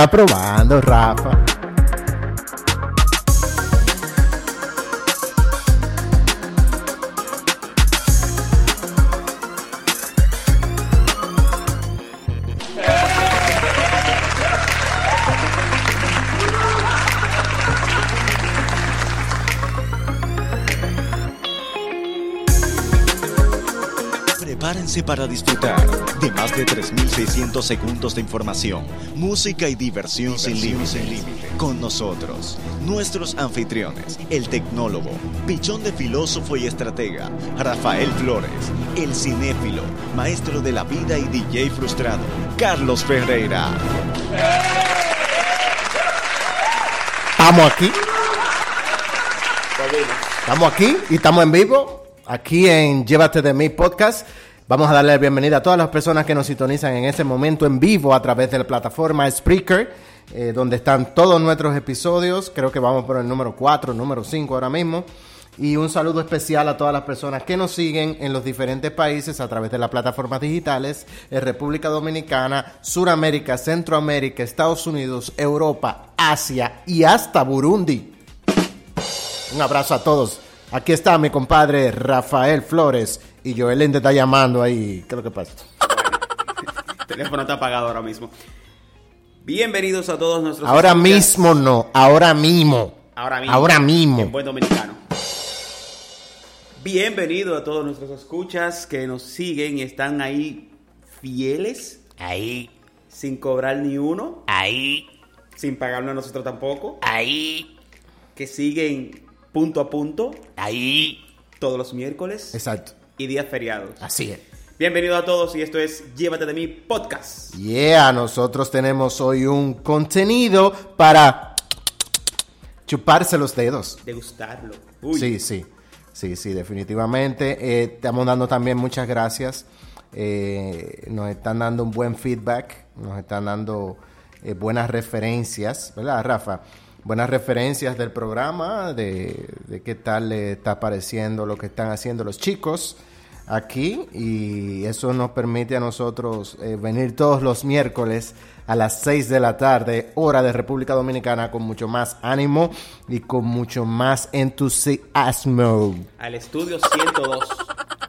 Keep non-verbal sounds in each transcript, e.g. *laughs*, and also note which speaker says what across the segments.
Speaker 1: Era probando, Rafa.
Speaker 2: Para disfrutar de más de 3.600 segundos de información, música y diversión, sin límite. Con nosotros, nuestros anfitriones, el tecnólogo, pichón de filósofo y estratega, Rafael Flores, el cinéfilo, maestro de la vida y DJ frustrado, Carlos Ferreira.
Speaker 1: Estamos aquí. Estamos aquí y estamos en vivo. Aquí en Llévate de mí podcast. Vamos a darle la bienvenida a todas las personas que nos sintonizan en este momento en vivo a través de la plataforma Spreaker, eh, donde están todos nuestros episodios. Creo que vamos por el número 4, número 5 ahora mismo. Y un saludo especial a todas las personas que nos siguen en los diferentes países a través de las plataformas digitales, en República Dominicana, Suramérica, Centroamérica, Estados Unidos, Europa, Asia y hasta Burundi. Un abrazo a todos. Aquí está mi compadre Rafael Flores y Joel te está llamando ahí. ¿Qué es lo que pasa?
Speaker 3: El teléfono está apagado ahora mismo. Bienvenidos a todos nuestros.
Speaker 1: Ahora
Speaker 3: escuchas.
Speaker 1: mismo no, ahora mismo.
Speaker 3: Ahora mismo.
Speaker 1: Ahora mismo.
Speaker 3: En buen dominicano. Bienvenido a todos nuestros escuchas que nos siguen y están ahí fieles,
Speaker 1: Ahí,
Speaker 3: sin cobrar ni uno,
Speaker 1: ahí,
Speaker 3: sin pagarnos a nosotros tampoco,
Speaker 1: ahí,
Speaker 3: que siguen punto a punto
Speaker 1: ahí.
Speaker 3: todos los miércoles
Speaker 1: Exacto.
Speaker 3: Y días feriados.
Speaker 1: Así es.
Speaker 3: Bienvenido a todos y esto es Llévate de mí podcast.
Speaker 1: Yeah, nosotros tenemos hoy un contenido para chuparse los dedos.
Speaker 3: Degustarlo. Uy,
Speaker 1: Sí, sí, sí, sí, definitivamente. Eh, estamos dando también muchas gracias. Eh, nos están dando un buen feedback, nos están dando eh, buenas referencias, ¿verdad, Rafa? Buenas referencias del programa, de, de qué tal le está pareciendo lo que están haciendo los chicos aquí y eso nos permite a nosotros eh, venir todos los miércoles a las 6 de la tarde, hora de República Dominicana, con mucho más ánimo y con mucho más entusiasmo.
Speaker 3: al estudio 102.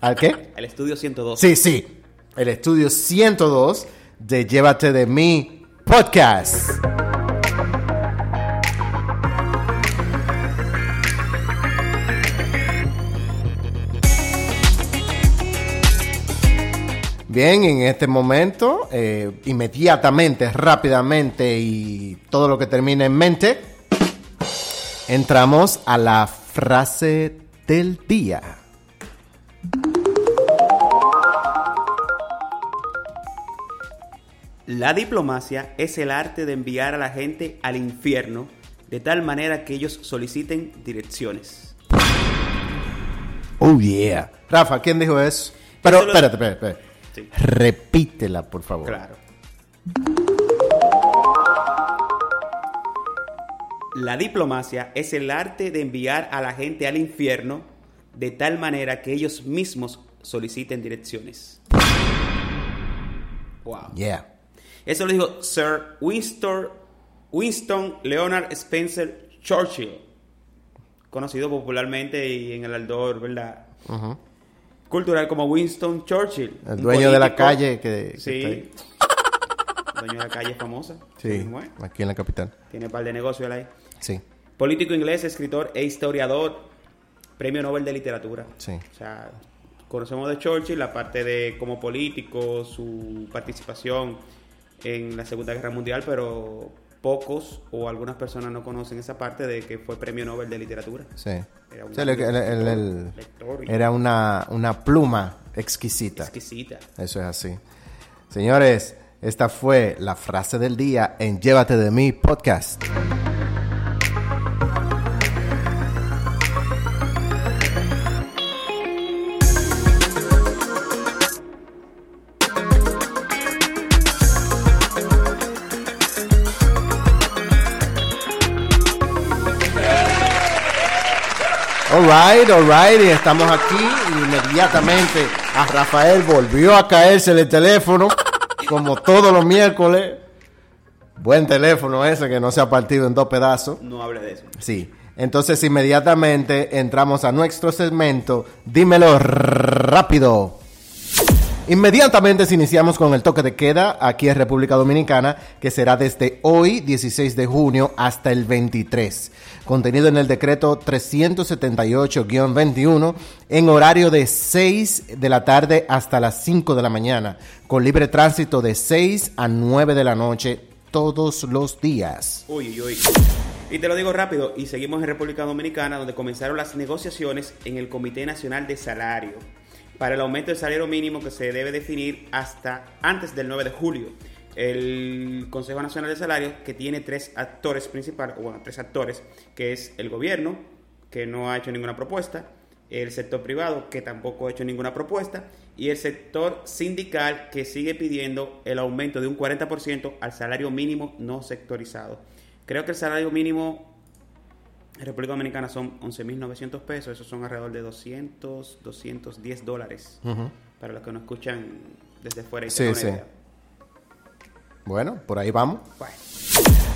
Speaker 1: ¿Al qué?
Speaker 3: al estudio 102.
Speaker 1: Sí, sí, el estudio 102 de Llévate de mí podcast. Bien, en este momento, eh, inmediatamente, rápidamente y todo lo que termine en mente, entramos a la frase del día.
Speaker 3: La diplomacia es el arte de enviar a la gente al infierno de tal manera que ellos soliciten direcciones.
Speaker 1: Oh, yeah. Rafa, ¿quién dijo eso? Pero, espérate, espérate, espérate.
Speaker 3: Sí.
Speaker 1: Repítela, por favor.
Speaker 3: Claro. La diplomacia es el arte de enviar a la gente al infierno de tal manera que ellos mismos soliciten direcciones. Wow.
Speaker 1: Yeah.
Speaker 3: Eso lo dijo Sir Winston, Winston Leonard Spencer Churchill, conocido popularmente y en el aldor, ¿verdad? Cultural como Winston Churchill.
Speaker 1: El dueño de la calle que, que
Speaker 3: Sí.
Speaker 1: está
Speaker 3: dueño de la calle famosa.
Speaker 1: Sí, aquí en la capital.
Speaker 3: tiene un par de negocios él ahí.
Speaker 1: Sí.
Speaker 3: Político inglés, escritor e historiador, premio Nobel de Literatura.
Speaker 1: Sí.
Speaker 3: O sea, conocemos de Churchill la parte de como político, su participación en la Segunda Guerra Mundial, pero pocos o algunas personas no conocen esa parte de que fue premio Nobel de Literatura.
Speaker 1: Sí.
Speaker 3: Era un
Speaker 1: Sí, el- el- el- el-
Speaker 3: lector y
Speaker 1: era una, una pluma exquisita.
Speaker 3: exquisita.
Speaker 1: Eso es así. Señores, esta fue la frase del día en Llévate de mí podcast. Alright, alright, y estamos aquí inmediatamente a Rafael volvió a caerse el teléfono, como todos los miércoles. Buen teléfono ese que no se ha partido en dos pedazos.
Speaker 3: No hable de eso.
Speaker 1: Sí, entonces inmediatamente entramos a nuestro segmento, dímelo rápido. Inmediatamente iniciamos con el toque de queda aquí en República Dominicana, que será desde hoy, 16 de junio, hasta el 23. Contenido en el decreto 378-21, en horario de 6 de la tarde hasta las 5 de la mañana, con libre tránsito de 6 a 9 de la noche todos los días.
Speaker 3: Uy, uy. Y te lo digo rápido, y seguimos en República Dominicana, donde comenzaron las negociaciones en el Comité Nacional de Salario para el aumento del salario mínimo que se debe definir hasta antes del 9 de julio. El Consejo Nacional de Salario, que tiene tres actores principales, o bueno, tres actores, que es el gobierno, que no ha hecho ninguna propuesta, el sector privado, que tampoco ha hecho ninguna propuesta, y el sector sindical, que sigue pidiendo el aumento de un 40% al salario mínimo no sectorizado. Creo que el salario mínimo en República Dominicana son 11.900 pesos, esos son alrededor de 200, 210 dólares, para los que nos escuchan desde fuera y
Speaker 1: Sí, sí.
Speaker 3: idea.
Speaker 1: Bueno, por ahí vamos.
Speaker 3: Bueno,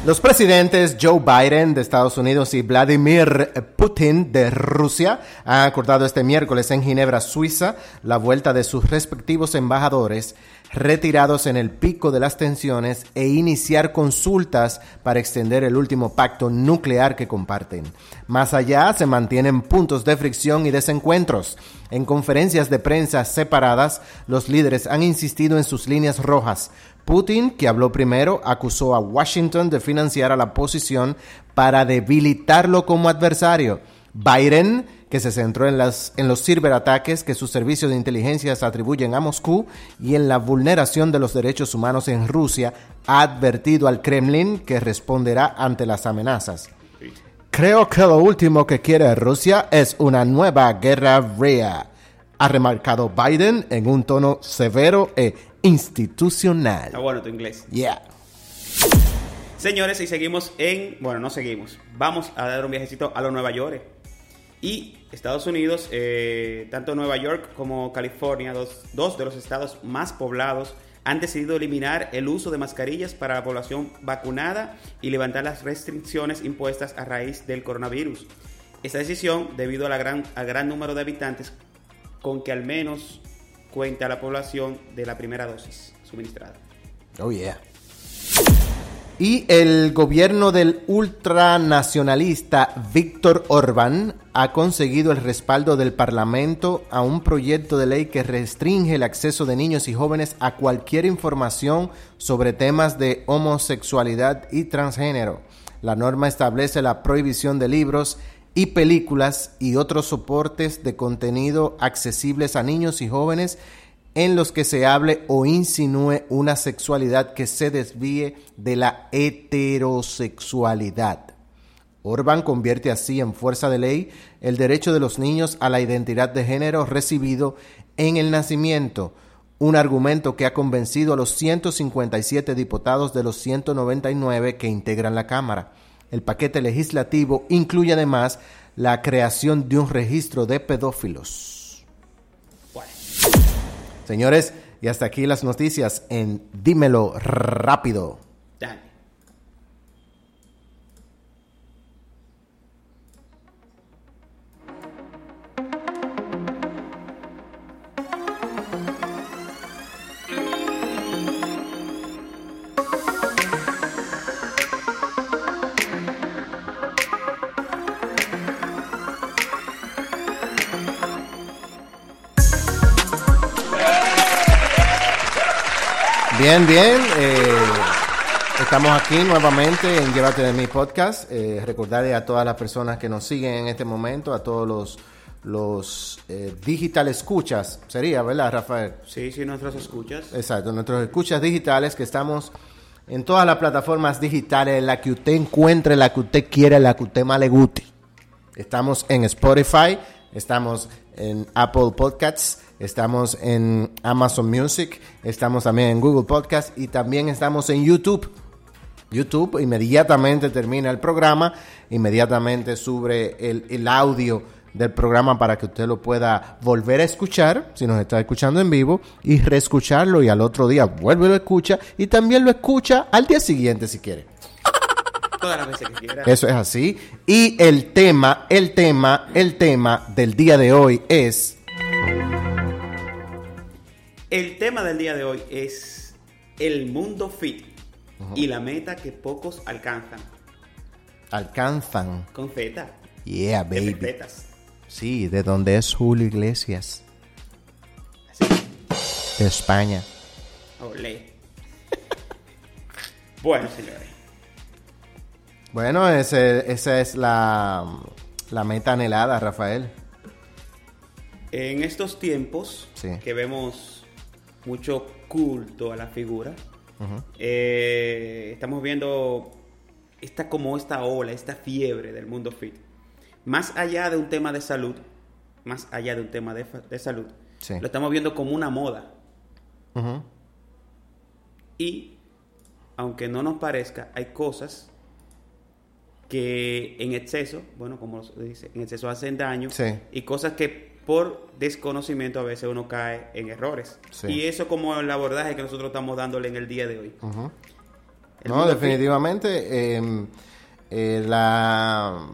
Speaker 1: Los presidentes Joe Biden de Estados Unidos y Vladimir Putin de Rusia han acordado este miércoles en Ginebra, Suiza, la vuelta de sus respectivos embajadores retirados en el pico de las tensiones e iniciar consultas para extender el último pacto nuclear que comparten. Más allá se mantienen puntos de fricción y desencuentros. En conferencias de prensa separadas, los líderes han insistido en sus líneas rojas. Putin, que habló primero, acusó a Washington de financiar a la oposición para debilitarlo como adversario. Biden, que se centró en, los ciberataques que sus servicios de inteligencia atribuyen a Moscú y en la vulneración de los derechos humanos en Rusia, ha advertido al Kremlin que responderá ante las amenazas. Creo que lo último que quiere Rusia es una nueva guerra fría, ha remarcado Biden en un tono severo e institucional.
Speaker 3: está bueno tu inglés.
Speaker 1: Yeah.
Speaker 3: Señores, y seguimos en. Bueno, no seguimos. Vamos a dar un viajecito a los Nueva York. Y Estados Unidos, eh, tanto Nueva York como California, dos, dos de los estados más poblados, han decidido eliminar el uso de mascarillas para la población vacunada y levantar las restricciones impuestas a raíz del coronavirus. Esta decisión, debido a la gran, al gran número de habitantes con que al menos cuenta la población de la primera dosis suministrada.
Speaker 1: Oh, yeah. Y el gobierno del ultranacionalista Víctor Orbán ha conseguido el respaldo del Parlamento a un proyecto de ley que restringe el acceso de niños y jóvenes a cualquier información sobre temas de homosexualidad y transgénero. La norma establece la prohibición de libros y películas y otros soportes de contenido accesibles a niños y jóvenes en los que se hable o insinúe una sexualidad que se desvíe de la heterosexualidad. Orban convierte así en fuerza de ley el derecho de los niños a la identidad de género recibido en el nacimiento, un argumento que ha convencido a los 157 diputados de los 199 que integran la Cámara. El paquete legislativo incluye además la creación de un registro de pedófilos.
Speaker 3: Bueno.
Speaker 1: Señores, y hasta aquí las noticias en Dímelo rápido.
Speaker 3: Dale.
Speaker 1: Bien, bien. Eh, estamos aquí nuevamente en Llévate de mi podcast. Eh, recordarle a todas las personas que nos siguen en este momento, a todos los, los eh, digital escuchas, sería, ¿verdad, Rafael?
Speaker 3: Sí, sí, nuestros escuchas.
Speaker 1: Exacto, nuestros escuchas digitales que estamos en todas las plataformas digitales, la que usted encuentre, la que usted quiera, la que usted más le guste. Estamos en Spotify, estamos en Apple Podcasts, estamos en Amazon Music, estamos también en Google Podcasts y también estamos en YouTube. YouTube inmediatamente termina el programa, inmediatamente sube el, el audio del programa para que usted lo pueda volver a escuchar, si nos está escuchando en vivo, y reescucharlo y al otro día vuelve y lo escucha y también lo escucha al día siguiente si quiere.
Speaker 3: Todas las veces que quiera.
Speaker 1: Eso es así. Y el tema, el tema, el tema del día de hoy es...
Speaker 3: El tema del día de hoy es el mundo fit y la meta que pocos alcanzan.
Speaker 1: Alcanzan.
Speaker 3: Con feta.
Speaker 1: Yeah,
Speaker 3: de
Speaker 1: baby.
Speaker 3: fetas.
Speaker 1: Sí, de donde es Julio Iglesias.
Speaker 3: Así.
Speaker 1: De España.
Speaker 3: Olé. *laughs* bueno, señores.
Speaker 1: Bueno, ese- esa es la, la meta anhelada, Rafael.
Speaker 3: En estos tiempos
Speaker 1: Sí.
Speaker 3: que vemos mucho culto a la figura, eh, estamos viendo esta como esta ola, esta fiebre del mundo fit. Más allá de un tema de salud, más allá de un tema de, de salud,
Speaker 1: Sí.
Speaker 3: lo estamos viendo como una moda. Y, aunque no nos parezca, hay cosas que en exceso, bueno, como se dice, en exceso hacen daño.
Speaker 1: Sí.
Speaker 3: Y cosas que por desconocimiento a veces uno cae en errores.
Speaker 1: Sí.
Speaker 3: Y eso como el abordaje que nosotros estamos dándole en el día de hoy.
Speaker 1: No, definitivamente. eh, eh, la,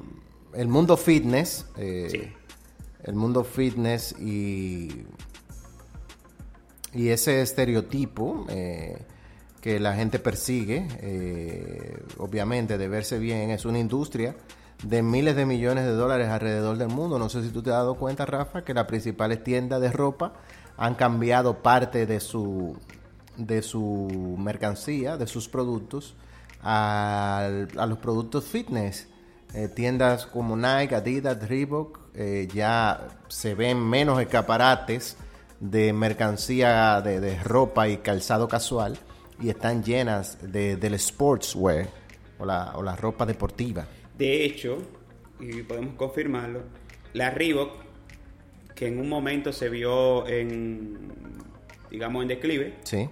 Speaker 1: el mundo fitness. eh,
Speaker 3: Sí.
Speaker 1: El mundo fitness y. Y ese estereotipo que la gente persigue, obviamente, de verse bien, es una industria de miles de millones de dólares alrededor del mundo. No sé si tú te has dado cuenta, Rafa, que las principales tiendas de ropa han cambiado parte de su de su mercancía, de sus productos, a, los productos fitness. Eh, tiendas como Nike, Adidas, Reebok, eh, ya se ven menos escaparates de mercancía de, de ropa y calzado casual y están llenas de, del sportswear o la, o la ropa deportiva.
Speaker 3: De hecho, y podemos confirmarlo, la Reebok, que en un momento se vio en, digamos, en declive,
Speaker 1: Sí,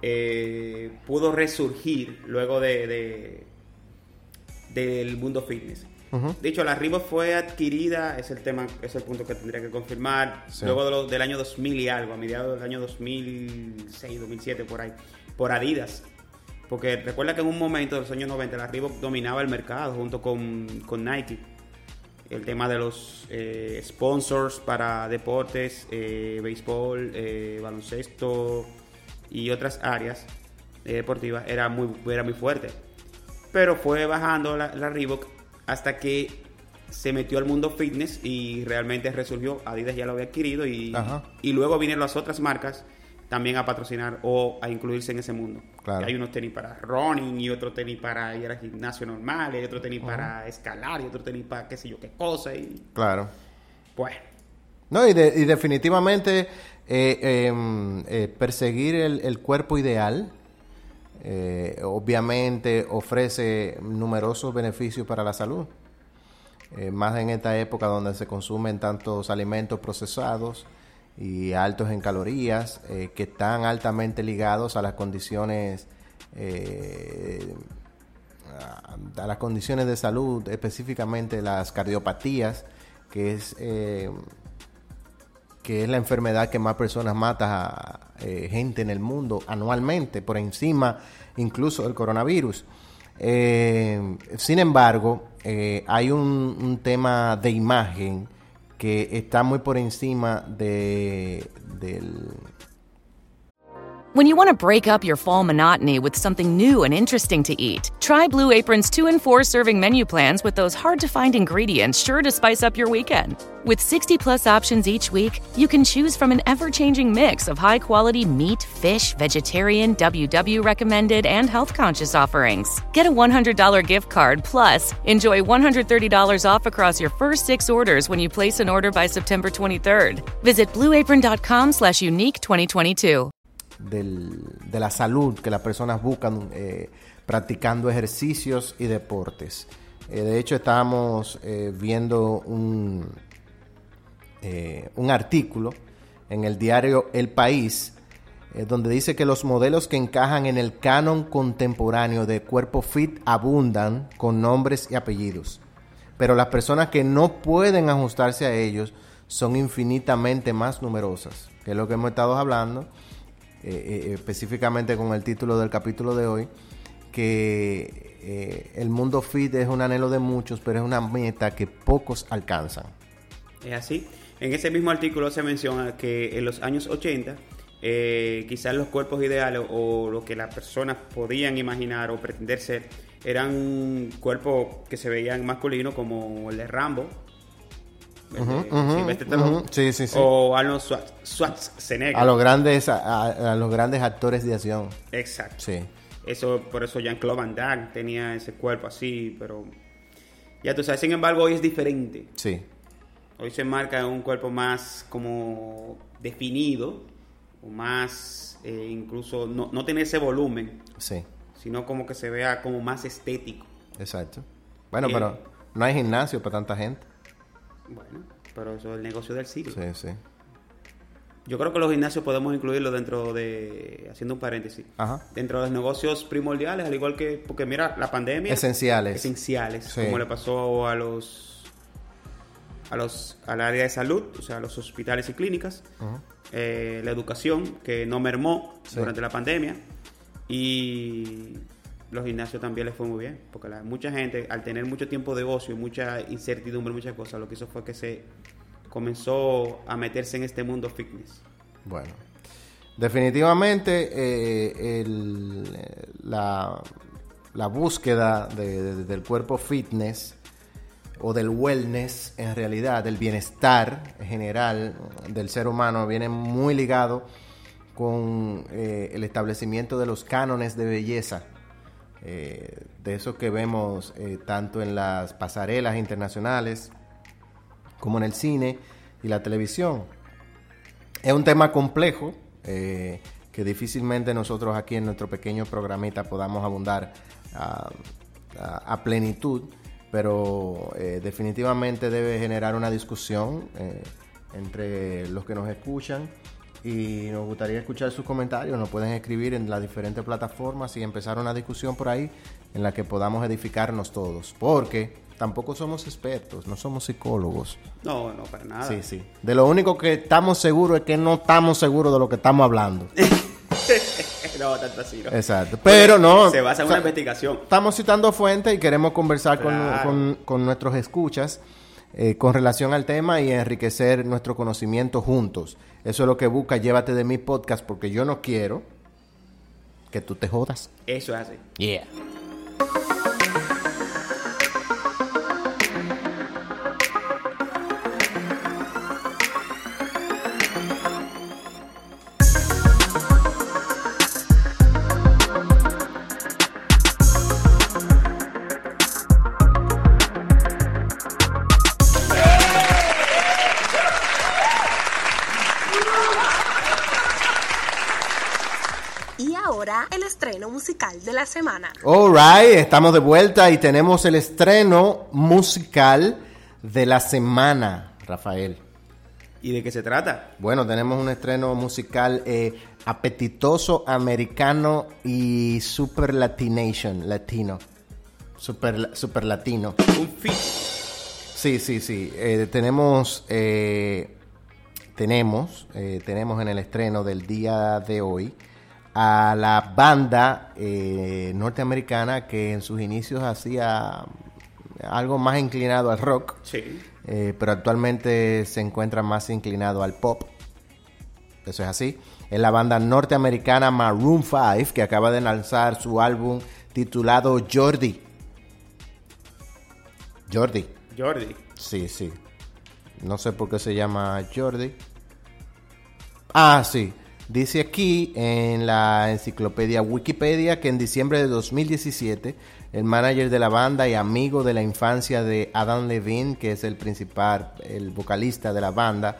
Speaker 3: eh, pudo resurgir luego de, de- del mundo fitness.
Speaker 1: Ujú.
Speaker 3: De hecho, la Reebok fue adquirida, es el tema, es el punto que tendría que confirmar,
Speaker 1: Sí.
Speaker 3: luego de lo- del año 2000 y algo, a mediados del año 2006, 2007, por ahí, por Adidas. Porque recuerda que en un momento de los años 90 la Reebok dominaba el mercado junto con, con Nike. El tema de los eh, sponsors para deportes, eh, béisbol, eh, baloncesto y otras áreas deportivas era muy, era muy fuerte. Pero fue bajando la, la Reebok hasta que se metió al mundo fitness y realmente resurgió. Adidas ya lo había adquirido y,
Speaker 1: Ajá.
Speaker 3: y luego vinieron las otras marcas también a patrocinar o a incluirse en ese mundo.
Speaker 1: Claro.
Speaker 3: Hay unos tenis para running y otro tenis para ir al gimnasio normal, y otro tenis para escalar y otro tenis para qué sé yo qué cosa. Y
Speaker 1: claro.
Speaker 3: bueno,
Speaker 1: No, y, de- y definitivamente eh, em, eh, perseguir el, el cuerpo ideal eh, obviamente ofrece numerosos beneficios para la salud. Eh, más en esta época donde se consumen tantos alimentos procesados y altos en calorías eh, que están altamente ligados a las condiciones eh, a, las condiciones de salud, específicamente las cardiopatías, que es eh, que es la enfermedad que más personas mata a gente en el mundo anualmente, por encima incluso del coronavirus. Sin embargo, hay un tema de imagen que está muy por encima de, del,
Speaker 4: When you want to break up your fall monotony with something new and interesting to eat, try Blue Apron's 2 and 4 serving menu plans with those hard to find ingredients sure to spice up your weekend. With 60 plus options each week, you can choose from an ever changing mix of high quality meat, fish, vegetarian, WW recommended, and health conscious offerings. Get a $100 gift card plus enjoy $130 off across your first six orders when you place an order by September 23rd. Visit blueapron.com slash unique 2022.
Speaker 1: De la salud que las personas buscan eh, practicando ejercicios y deportes. Eh, de hecho, estábamos eh, viendo un, un artículo en el diario El País, donde dice que los modelos que encajan en el canon contemporáneo de cuerpo fit abundan con nombres y apellidos. Pero las personas que no pueden ajustarse a ellos son infinitamente más numerosas, que es lo que hemos estado hablando, eh, eh, específicamente con el título del capítulo de hoy, que eh, el mundo fit es un anhelo de muchos, pero es una meta que pocos alcanzan.
Speaker 3: Es así. En ese mismo artículo se menciona que en los años 80, eh, quizás los cuerpos ideales o lo que las personas podían imaginar o pretender ser eran cuerpos que se veían masculinos como el de Rambo, Stallone.
Speaker 1: Sí, sí, sí.
Speaker 3: o Arnold Schwarz- Schwarzenegger.
Speaker 1: A los grandes, a, los grandes actores de acción.
Speaker 3: Exacto.
Speaker 1: Sí.
Speaker 3: Eso, por eso Jean-Claude Van Damme tenía ese cuerpo así, pero ya tú sabes, sin embargo, hoy es diferente.
Speaker 1: Sí.
Speaker 3: Hoy se marca un cuerpo más como definido, o más eh, incluso no, no tiene ese volumen,
Speaker 1: Sí.
Speaker 3: sino como que se vea como más estético.
Speaker 1: Exacto. Bueno,
Speaker 3: Bien.
Speaker 1: pero no hay gimnasio para tanta gente.
Speaker 3: Bueno, pero eso es el negocio del siglo.
Speaker 1: Sí, sí.
Speaker 3: Yo creo que los gimnasios podemos incluirlo dentro de, haciendo un paréntesis,
Speaker 1: Ajá.
Speaker 3: dentro de los negocios primordiales, al igual que, porque mira, la pandemia...
Speaker 1: Esenciales.
Speaker 3: Esenciales,
Speaker 1: Sí.
Speaker 3: como le pasó a los a los al área de salud, o sea, a los hospitales y clínicas, Eh, la educación que no mermó
Speaker 1: Sí.
Speaker 3: durante la pandemia y los gimnasios también les fue muy bien, porque la- mucha gente al tener mucho tiempo de ocio y mucha incertidumbre, muchas cosas, lo que hizo fue que se comenzó a meterse en este mundo fitness.
Speaker 1: Bueno, definitivamente eh, la, búsqueda de- de- del cuerpo fitness o del wellness en realidad, del bienestar general del ser humano viene muy ligado con eh, el establecimiento de los cánones de belleza, eh, de eso que vemos eh, tanto en las pasarelas internacionales como en el cine y la televisión. Es un tema complejo eh, que difícilmente nosotros aquí en nuestro pequeño programita podamos abundar a, a- plenitud, pero definitivamente debe generar una discusión entre los que nos escuchan y nos gustaría escuchar sus comentarios. Nos pueden escribir en las diferentes plataformas y empezar una discusión por ahí en la que podamos edificarnos todos, porque tampoco somos expertos, no somos psicólogos.
Speaker 3: No, no, para nada.
Speaker 1: Sí, sí. De lo único que estamos seguros es que no estamos seguros de lo que estamos hablando. *laughs*
Speaker 3: no, tanto así, ¿no?
Speaker 1: Exacto. Pero no.
Speaker 3: Se basa en
Speaker 1: o sea,
Speaker 3: una investigación.
Speaker 1: Estamos citando fuentes y queremos conversar con- con, con nuestros escuchas eh, con relación al tema y enriquecer nuestro conocimiento juntos. Eso es lo que busca Llévate de mi podcast porque yo no quiero que tú te jodas.
Speaker 3: Eso es así.
Speaker 1: Yeah.
Speaker 5: Musical de la semana.
Speaker 1: Alright, estamos de vuelta y tenemos el estreno musical de la semana, Rafael.
Speaker 3: ¿Y de qué se trata?
Speaker 1: Bueno, tenemos un estreno musical eh, apetitoso, americano y super latination, latino. Super, super latino.
Speaker 3: Un fit.
Speaker 1: Sí, sí, sí. Eh, tenemos, eh, tenemos, eh, tenemos en el estreno del día de hoy a la banda eh, norteamericana que en sus inicios hacía algo más inclinado al rock,
Speaker 3: Sí.
Speaker 1: eh, pero actualmente se encuentra más inclinado al pop. eso es así. Es la banda norteamericana Maroon 5 que acaba de lanzar su álbum titulado Jordi. Jordi.
Speaker 3: Jordi.
Speaker 1: Sí, sí. No sé por qué se llama Jordi. Ah, sí. Dice aquí en la enciclopedia Wikipedia que en diciembre de 2017 el manager de la banda y amigo de la infancia de Adam Levine, que es el principal, el vocalista de la banda,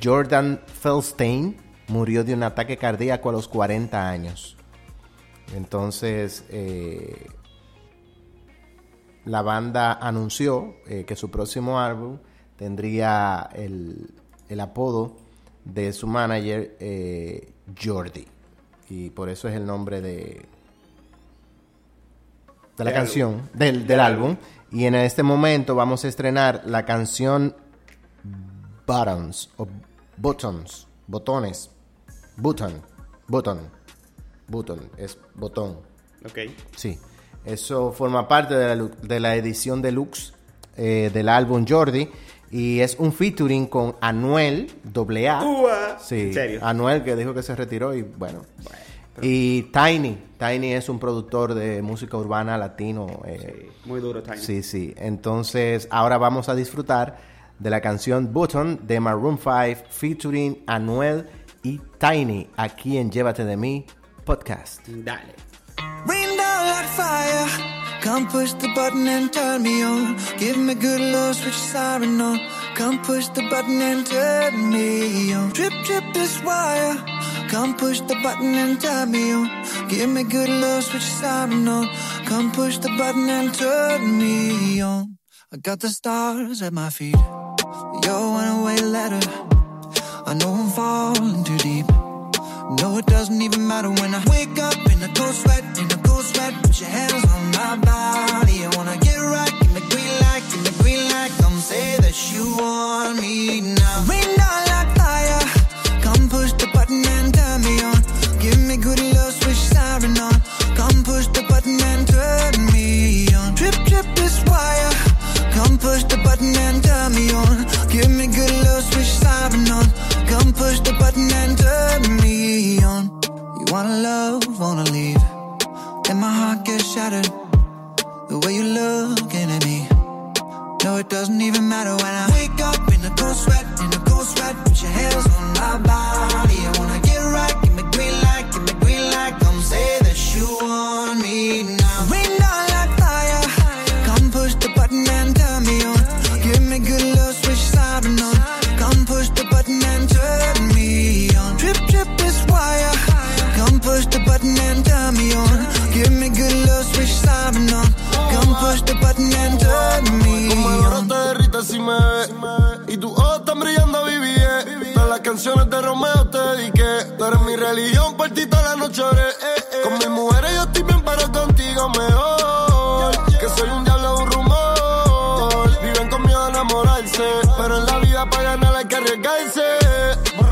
Speaker 1: Jordan Feldstein, murió de un ataque cardíaco a los 40 años. Entonces, eh, la banda anunció eh, que su próximo álbum tendría el, el apodo de su manager, eh, Jordi. Y por eso es el nombre de, de la canción,
Speaker 3: álbum.
Speaker 1: del, del álbum.
Speaker 3: álbum.
Speaker 1: Y en este momento vamos a estrenar la canción Buttons o Buttons, botones, button, button, button, es botón.
Speaker 3: Ok.
Speaker 1: Sí, eso forma parte de la, de la edición deluxe eh, del álbum Jordi y es un featuring con Anuel AA.
Speaker 3: Ua.
Speaker 1: Sí,
Speaker 3: ¿En serio?
Speaker 1: Anuel que dijo que se retiró y bueno. Y Tiny, Tiny es un productor de música urbana latino. eh,
Speaker 3: Sí, muy duro, Tiny.
Speaker 1: Sí, sí. Entonces, ahora vamos a disfrutar de la canción Button de Maroon 5 featuring Anuel y Tiny aquí en Llévate de mí podcast.
Speaker 3: Dale.
Speaker 6: Down fire. Come push the button and turn me on. Give me good love, switch siren on. Come push the button and turn me on. Trip, trip this wire. Come push the button and turn me on. Give me good love, switch siren on. Come push the button and turn me on. I got the stars at my feet. Your one away letter. I know I'm falling too deep. No, it doesn't even matter when I wake up in a cold sweat, in a your hands on my body. Wanna get right, give me green light, give me green light. Say that you want me now. Like fire. Come push the button and turn me on. Give me good love, switch on. Come push the button and turn me on. This wire. Come push the button and turn me on. Give me good love, switch on. Come push the button and turn me on. You wanna love, wanna leave. And my heart gets shattered. The way you're looking at me. No, it doesn't even matter when I wake up in a cold sweat, in a cold sweat. Put your hands on my body. I wanna get right, give me green light, give me green light. Come say that you want me
Speaker 7: canciones de Romeo te dediqué. Tú eres mi religión, por ti toda la noche oré. eh, eh. Con mis mujeres yo estoy bien, pero contigo mejor. Que soy un diablo, un rumor. Viven con miedo a enamorarse. Pero en la vida para ganar hay que arriesgarse.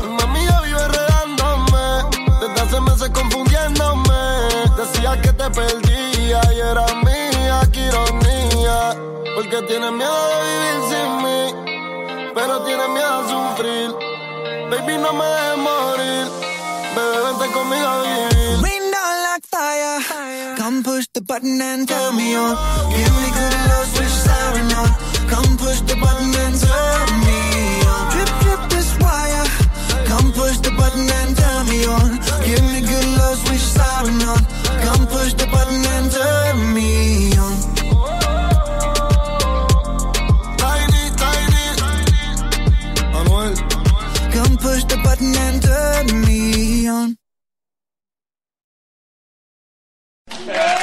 Speaker 7: Mi mami ya vive enredándome. Desde hace meses confundiéndome. Decía que te perdía y era mía, qué ironía. Porque tienes miedo de vivir sin mí. Pero tienes miedo a sufrir. Baby, no me dejes morir. Bebé, vente conmigo a vivir.
Speaker 6: Rain down like fire. Come push the button and turn me on. Give me good love, switch siren on. Come push the button and turn me on. Drip, drip this wire. Come push the button and turn me on. Give me good love, switch siren on. Come push the button and turn me on.
Speaker 3: Y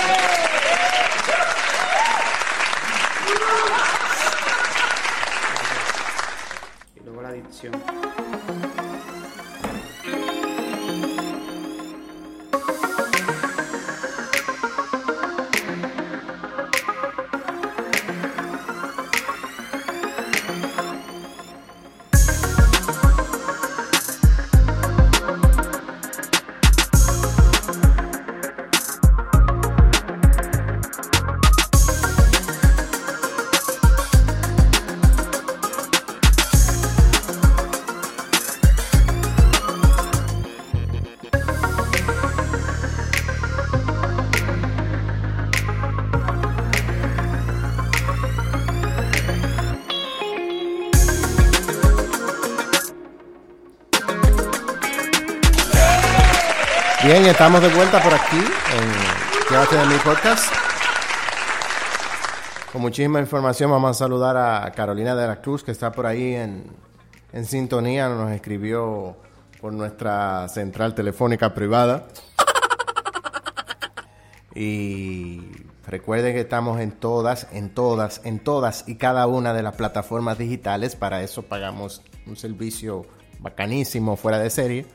Speaker 1: estamos de vuelta por aquí en Llévate de mi podcast. Con muchísima información vamos a saludar a Carolina de la Cruz que está por ahí en, en sintonía. Nos escribió por nuestra central telefónica privada. Y recuerden que estamos en todas, en todas, en todas y cada una de las plataformas digitales. Para eso pagamos un servicio bacanísimo fuera de serie.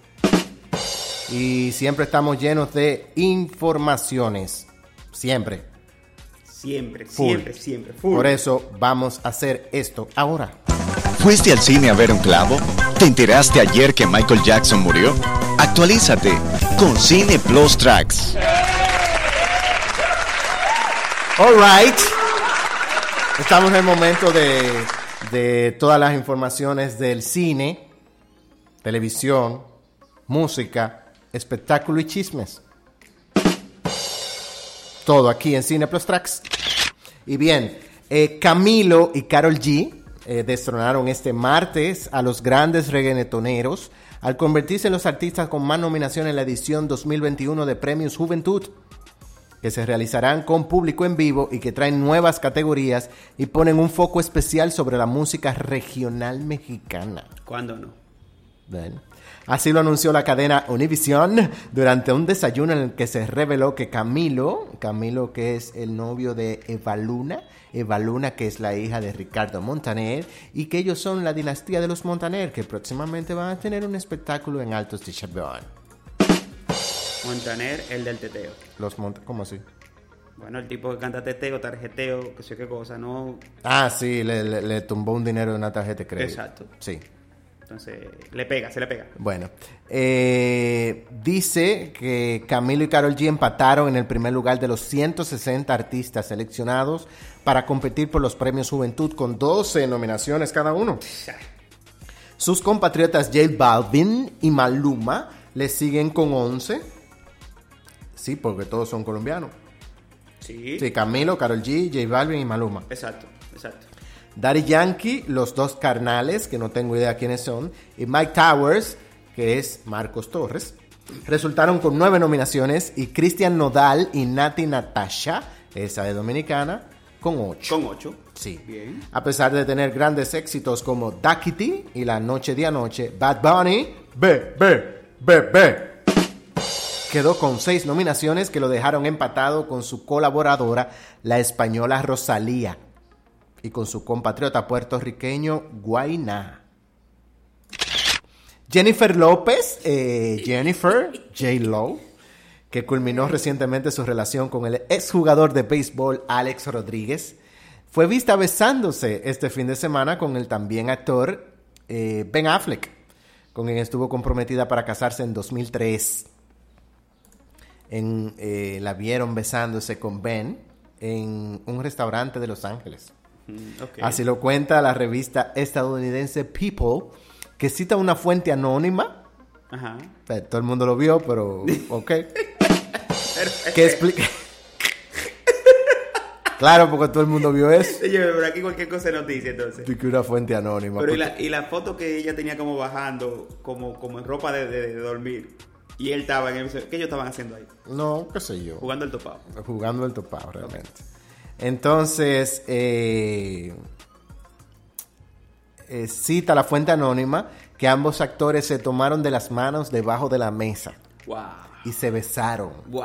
Speaker 1: Y siempre estamos llenos de informaciones. Siempre.
Speaker 3: Siempre,
Speaker 1: Full.
Speaker 3: siempre, siempre. Full.
Speaker 1: Por eso vamos a hacer esto ahora.
Speaker 2: ¿Fuiste al cine a ver un clavo? ¿Te enteraste ayer que Michael Jackson murió? Actualízate con Cine Plus Tracks.
Speaker 1: All right. Estamos en el momento de, de todas las informaciones del cine, televisión, música, espectáculo y chismes. Todo aquí en Cine Plus Tracks. Y bien, eh, Camilo y Carol G eh, destronaron este martes a los grandes reggaetoneros al convertirse en los artistas con más nominaciones en la edición 2021 de Premios Juventud que se realizarán con público en vivo y que traen nuevas categorías y ponen un foco especial sobre la música regional mexicana.
Speaker 3: ¿Cuándo no?
Speaker 1: Bueno, Así lo anunció la cadena Univision durante un desayuno en el que se reveló que Camilo, Camilo que es el novio de Evaluna, Evaluna que es la hija de Ricardo Montaner y que ellos son la dinastía de los Montaner que próximamente van a tener un espectáculo en Altos de Chabón.
Speaker 3: Montaner, el del teteo.
Speaker 1: Los Mont ¿Cómo así?
Speaker 3: Bueno, el tipo que canta teteo, tarjeteo, que sé qué cosa, no.
Speaker 1: Ah, sí, le, le- le tumbó un dinero de una tarjeta de crédito.
Speaker 3: Exacto.
Speaker 1: Sí.
Speaker 3: Entonces, le pega, se le pega.
Speaker 1: Bueno, eh, dice que Camilo y Carol G empataron en el primer lugar de los 160 artistas seleccionados para competir por los premios Juventud con 12 nominaciones cada uno. Sus compatriotas J Balvin y Maluma le siguen con 11. Sí, porque todos son colombianos.
Speaker 3: Sí.
Speaker 1: Sí, Camilo, Carol G, J Balvin y Maluma.
Speaker 3: Exacto, exacto.
Speaker 1: Daddy Yankee, los dos carnales, que no tengo idea quiénes son, y Mike Towers, que es Marcos Torres, resultaron con nueve nominaciones y Cristian Nodal y Nati Natasha, esa de Dominicana, con ocho.
Speaker 3: Con ocho.
Speaker 1: Sí.
Speaker 3: Bien.
Speaker 1: A pesar de tener grandes éxitos como Duckity y La Noche de Anoche, Bad Bunny, B, B, B, B, quedó con seis nominaciones que lo dejaron empatado con su colaboradora, la española Rosalía, y con su compatriota puertorriqueño Guainá. Jennifer López, eh, Jennifer J. Lo, que culminó recientemente su relación con el exjugador de béisbol Alex Rodríguez, fue vista besándose este fin de semana con el también actor eh, Ben Affleck, con quien estuvo comprometida para casarse en 2003. En, eh, la vieron besándose con Ben en un restaurante de Los Ángeles.
Speaker 3: Mm.
Speaker 1: Así lo cuenta la revista estadounidense People, que cita una fuente anónima.
Speaker 3: Ajá.
Speaker 1: O sea, todo el mundo lo vio, pero *laughs* ok. que explica. *laughs* claro, porque todo el mundo vio eso. *laughs*
Speaker 3: Oye, pero aquí cualquier cosa es noticia, entonces.
Speaker 1: Y que una fuente anónima.
Speaker 3: Pero y la, y la foto que ella tenía como bajando, como, como en ropa de, de- de dormir. Y él estaba en el... ¿Qué ellos estaban haciendo ahí?
Speaker 1: No, qué sé yo.
Speaker 3: Jugando el topado.
Speaker 1: Jugando el topado, realmente. Entonces, eh, eh, cita la fuente anónima que ambos actores se tomaron de las manos debajo de la mesa
Speaker 3: Wow.
Speaker 1: y se besaron
Speaker 3: Wow.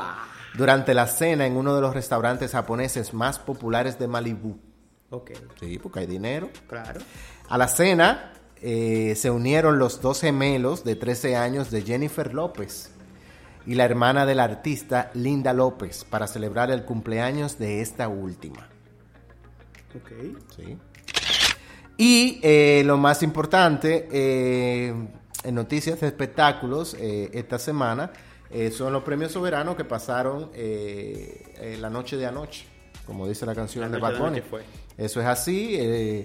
Speaker 1: durante la cena en uno de los restaurantes japoneses más populares de Malibú. Sí, porque hay dinero.
Speaker 3: Claro.
Speaker 1: A la cena eh, se unieron los dos gemelos de 13 años de Jennifer López y la hermana del artista Linda López para celebrar el cumpleaños de esta última.
Speaker 3: Ok.
Speaker 1: ¿sí? Y eh, lo más importante, eh, en noticias de espectáculos eh, esta semana, son los premios soberanos que pasaron la noche de anoche, como dice la canción
Speaker 3: La
Speaker 1: de Bad Bunny.
Speaker 3: fue.
Speaker 1: Eso es así.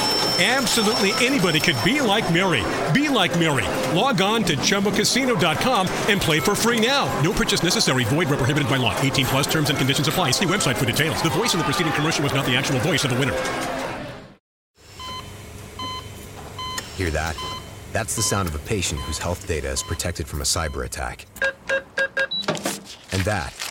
Speaker 8: Absolutely anybody could be like Mary. Be like Mary. Log on to ChumboCasino.com and play for free now. No purchase necessary. Void where prohibited by law. 18 plus terms and conditions apply. See website for details. The voice in the preceding commercial was not the actual voice of the winner.
Speaker 9: Hear that? That's the sound of a patient whose health data is protected from a cyber attack. And that,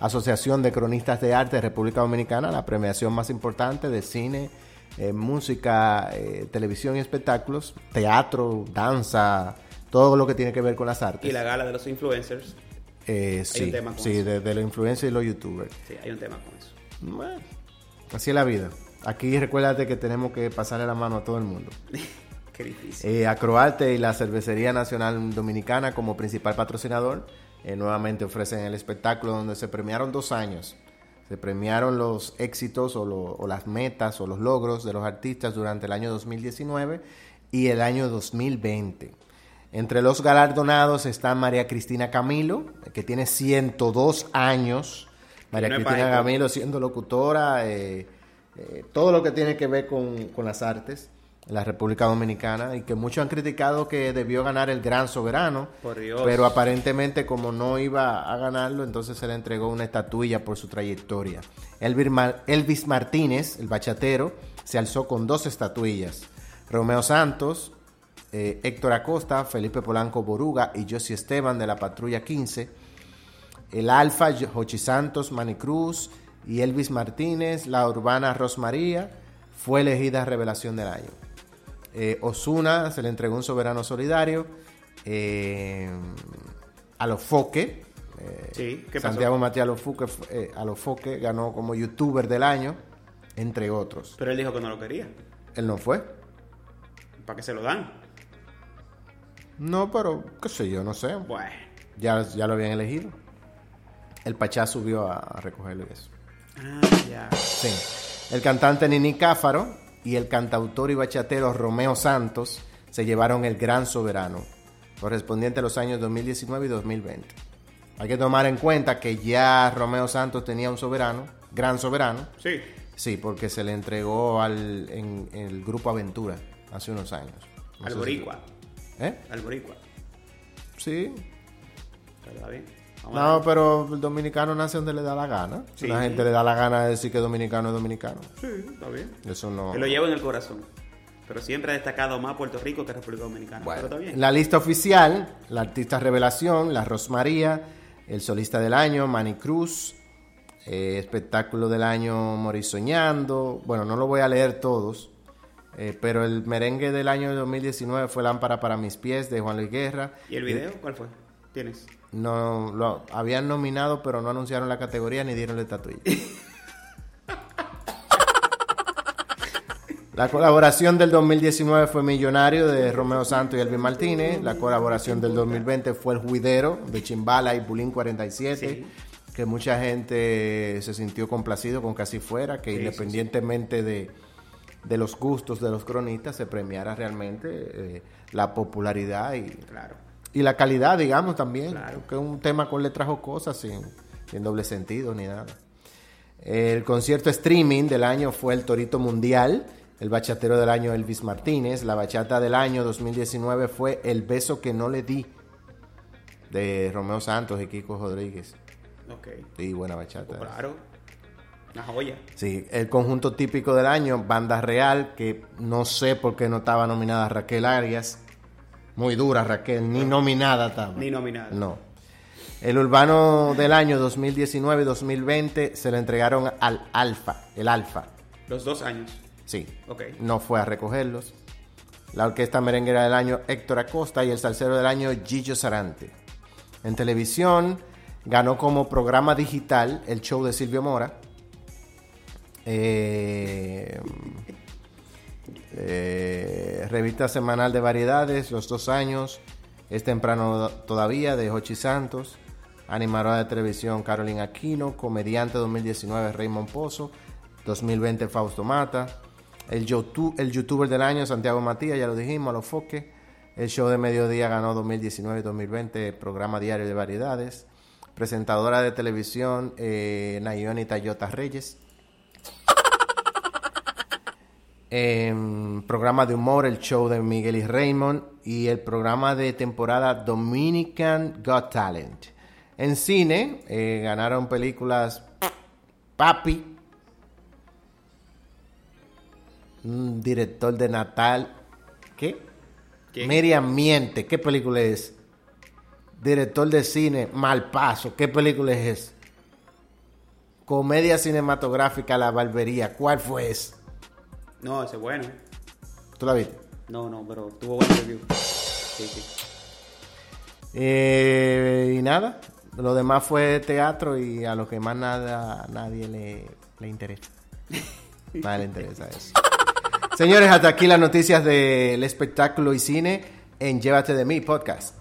Speaker 1: Asociación de Cronistas de Arte de República Dominicana, la premiación más importante de cine, eh, música, eh, televisión y espectáculos, teatro, danza, todo lo que tiene que ver con las artes.
Speaker 3: Y la gala de los influencers.
Speaker 1: Eh, sí,
Speaker 3: un tema con
Speaker 1: sí,
Speaker 3: eso.
Speaker 1: de, de los influencers y los youtubers.
Speaker 3: Sí, hay un tema con eso.
Speaker 1: Bueno, así es la vida. Aquí recuérdate que tenemos que pasarle la mano a todo el mundo. *laughs*
Speaker 3: Qué difícil.
Speaker 1: Acroarte y la Cervecería Nacional Dominicana como principal patrocinador eh, nuevamente ofrecen el espectáculo donde se premiaron dos años. Se premiaron los éxitos o, lo- o las metas o los logros de los artistas durante el año 2019 y el año 2020. Entre los galardonados está María Cristina Camilo, que tiene 102 años. María Cristina. Camilo siendo locutora, eh, eh, todo lo que tiene que ver con, con las artes en la República Dominicana y que muchos han criticado que debió ganar el Gran Soberano,
Speaker 3: Por Dios.
Speaker 1: pero aparentemente como no iba a ganarlo, entonces se le entregó una estatuilla por su trayectoria. Elvis, Mar- Elvis Martínez, el bachatero, se alzó con dos estatuillas. Romeo Santos, eh, Héctor Acosta, Felipe Polanco Boruga y Josie Esteban de la Patrulla 15. El Alfa, Jochi Santos, Manny Cruz y Elvis Martínez, la urbana Rosmaría, fue elegida Revelación del Año. Eh, Osuna se le entregó un soberano solidario. eh, a los Foque. eh,
Speaker 3: Sí, ¿qué pasó?
Speaker 1: Santiago Matías Alofoque, eh, Alofoque ganó como youtuber del año, entre otros.
Speaker 3: Pero él dijo que no lo quería.
Speaker 1: Él no fue.
Speaker 3: ¿Para qué se lo dan?
Speaker 1: No, pero qué sé yo, no sé.
Speaker 3: Bueno.
Speaker 1: Ya, ya lo habían elegido. El Pachá subió a, a recogerlo y eso.
Speaker 3: Ah, ya.
Speaker 1: Sí. El cantante Nini Cáfaro y el cantautor y bachatero Romeo Santos se llevaron el Gran Soberano, correspondiente a los años 2019 y 2020. Hay que tomar en cuenta que ya Romeo Santos tenía un soberano, Gran Soberano.
Speaker 3: Sí.
Speaker 1: Sí, porque se le entregó al, en, en el Grupo Aventura hace unos años. No
Speaker 3: Al
Speaker 1: si-. ¿Eh?
Speaker 3: Al boricua.
Speaker 1: Sí.
Speaker 3: Está bien.
Speaker 1: No, pero el dominicano nace donde le da la gana.
Speaker 3: Sí.
Speaker 1: La gente le da la gana de decir que dominicano es dominicano.
Speaker 3: Sí, está bien.
Speaker 1: Eso no.
Speaker 3: Que lo llevo en el corazón. Pero siempre ha destacado más Puerto Rico que República Dominicana.
Speaker 1: Bueno,
Speaker 3: Pero está bien.
Speaker 1: en la lista oficial, la artista revelación, la Rosmaría, el solista del año, Manny Cruz, eh, espectáculo del año Morir Soñando. Bueno, no lo voy a leer todos, eh, pero el merengue del año 2019 fue Lámpara para mis pies de Juan Luis Guerra.
Speaker 3: ¿Y el video cuál fue? ¿Tienes?
Speaker 1: No, lo habían nominado, pero no anunciaron la categoría ni dieron la estatuilla. *laughs* La colaboración del 2019 fue Millonario de Romeo Santos y Elvin Martínez. La colaboración del 2020 fue El Juidero de Chimbala y Bulín 47. Que mucha gente se sintió complacido con que así fuera, que
Speaker 3: Sí, sí,
Speaker 1: independientemente de, de los gustos de los cronistas se premiara realmente eh, la popularidad y,
Speaker 3: Claro.
Speaker 1: Y la calidad, digamos, también.
Speaker 3: Claro.
Speaker 1: Que es un tema con letras o cosas sin, sin doble sentido ni nada. El concierto streaming del año fue el Torito Mundial. El bachatero del año Elvis Martínez. La bachata del año 2019 fue El beso que no le di de Romeo Santos y Kiko Rodríguez.
Speaker 3: Ok.
Speaker 1: Sí, buena bachata.
Speaker 3: Claro. Una joya.
Speaker 1: Sí, el conjunto típico del año, Banda Real, que no sé por qué no estaba nominada Raquel Arias. Muy dura Raquel, ni nominada estaba.
Speaker 3: Ni nominada.
Speaker 1: No. El urbano del año 2019-2020 se le entregaron al Alfa, el Alfa.
Speaker 3: Los dos años.
Speaker 1: Sí.
Speaker 3: Ok.
Speaker 1: No fue a recogerlos. La orquesta merenguera del año Héctor Acosta y el salsero del año Gillo Sarante. En televisión ganó como programa digital el show de Silvio Mora. Eh, eh, revista semanal de variedades, los dos años. Es temprano todavía de Hochi Santos, animadora de televisión Carolina Aquino, comediante 2019 Raymond Pozo, 2020 Fausto Mata, el, YouTube, el youtuber del año Santiago Matías, ya lo dijimos, a los foques. El show de mediodía ganó 2019-2020 programa diario de variedades. Presentadora de televisión eh, Nayoni Tayota Reyes. Em, programa de humor, el show de Miguel y Raymond. Y el programa de temporada Dominican Got Talent. En cine eh, ganaron películas Papi, un director de Natal. ¿Qué?
Speaker 3: ¿Qué?
Speaker 1: Miriam Miente. ¿Qué película es? Director de cine, Malpaso. ¿Qué película es? Comedia cinematográfica La Barbería. ¿Cuál fue esa?
Speaker 3: No, ese es bueno.
Speaker 1: ¿Tú la viste?
Speaker 3: No, no, pero tuvo buen review. Sí, sí.
Speaker 1: Eh, y nada, lo demás fue teatro y a lo que más nada nadie le, le interesa. *laughs* Nadie le interesa eso. Señores, hasta aquí las noticias del espectáculo y cine en Llévate de mí podcast.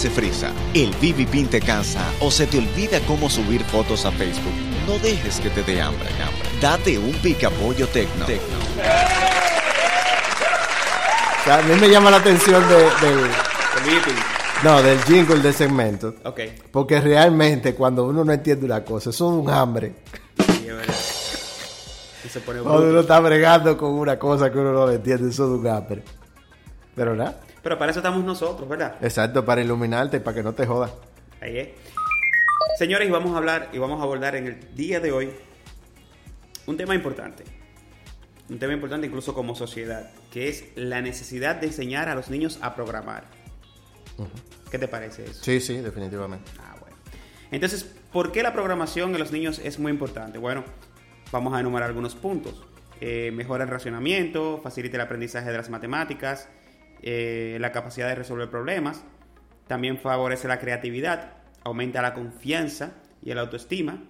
Speaker 2: Se frisa, el BB Pin te cansa o se te olvida cómo subir fotos a Facebook, no dejes que te dé hambre. hambre. Date un picapollo tecno.
Speaker 1: O sea, a mí me llama la atención de- del, no, del jingle de segmento.
Speaker 3: Ok.
Speaker 1: Porque realmente cuando uno no entiende una cosa, eso es un hambre.
Speaker 3: Sí, es verdad. Y se pone
Speaker 1: Cuando uno está bregando con una cosa que uno no le entiende, eso es un hambre. Pero nada,
Speaker 3: Pero para eso estamos nosotros, ¿verdad?
Speaker 1: exacto, para iluminarte y para que no te jodas.
Speaker 3: Ahí es. Señores, y vamos a hablar y vamos a abordar en el día de hoy un tema importante. Un tema importante incluso como sociedad, que es la necesidad de enseñar a los niños a programar. ¿Qué te parece eso?
Speaker 1: Sí, sí, definitivamente.
Speaker 3: Ah, bueno. Entonces, ¿por qué la programación en los niños es muy importante? Bueno, vamos a enumerar algunos puntos. Eh, mejora el racionamiento, facilita el aprendizaje de las matemáticas, eh, la capacidad de resolver problemas, también favorece la creatividad, aumenta la confianza y la autoestima,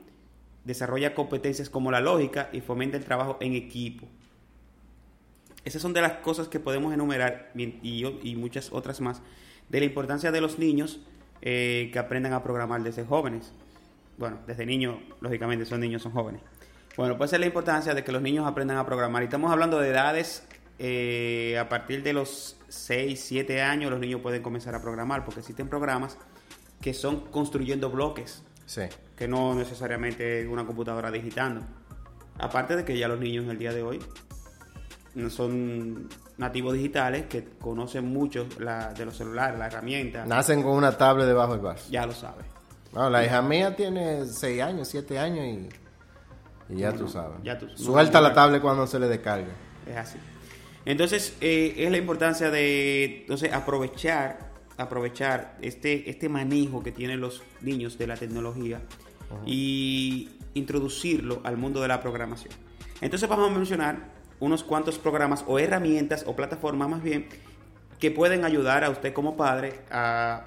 Speaker 3: desarrolla competencias como la lógica y fomenta el trabajo en equipo. Esas son de las cosas que podemos enumerar y, y muchas otras más de la importancia de los niños eh, que aprendan a programar desde jóvenes. Bueno, desde niños, lógicamente son niños, son jóvenes. Bueno, pues es la importancia de que los niños aprendan a programar. Y estamos hablando de edades eh, a partir de los 6, 7 años, los niños pueden comenzar a programar, porque existen programas que son construyendo bloques,
Speaker 1: Sí.
Speaker 3: que no necesariamente una computadora digitando. Aparte de que ya los niños en el día de hoy son nativos digitales que conocen mucho la, de los celulares, la herramienta.
Speaker 1: Nacen con una tablet debajo del brazo.
Speaker 3: Ya lo sabes.
Speaker 1: No, la hija mía tiene 6 años, 7 años y, y ya
Speaker 3: No,
Speaker 1: tú sabes.
Speaker 3: ya tú- no,
Speaker 1: Suelta
Speaker 3: no,
Speaker 1: la tablet cuando se le descargue.
Speaker 3: Es así. Entonces, eh, es la importancia de entonces, aprovechar, aprovechar este, este manejo que tienen los niños de la tecnología y introducirlo al mundo de la programación. Entonces vamos a mencionar unos cuantos programas o herramientas o plataformas más bien que pueden ayudar a usted como padre a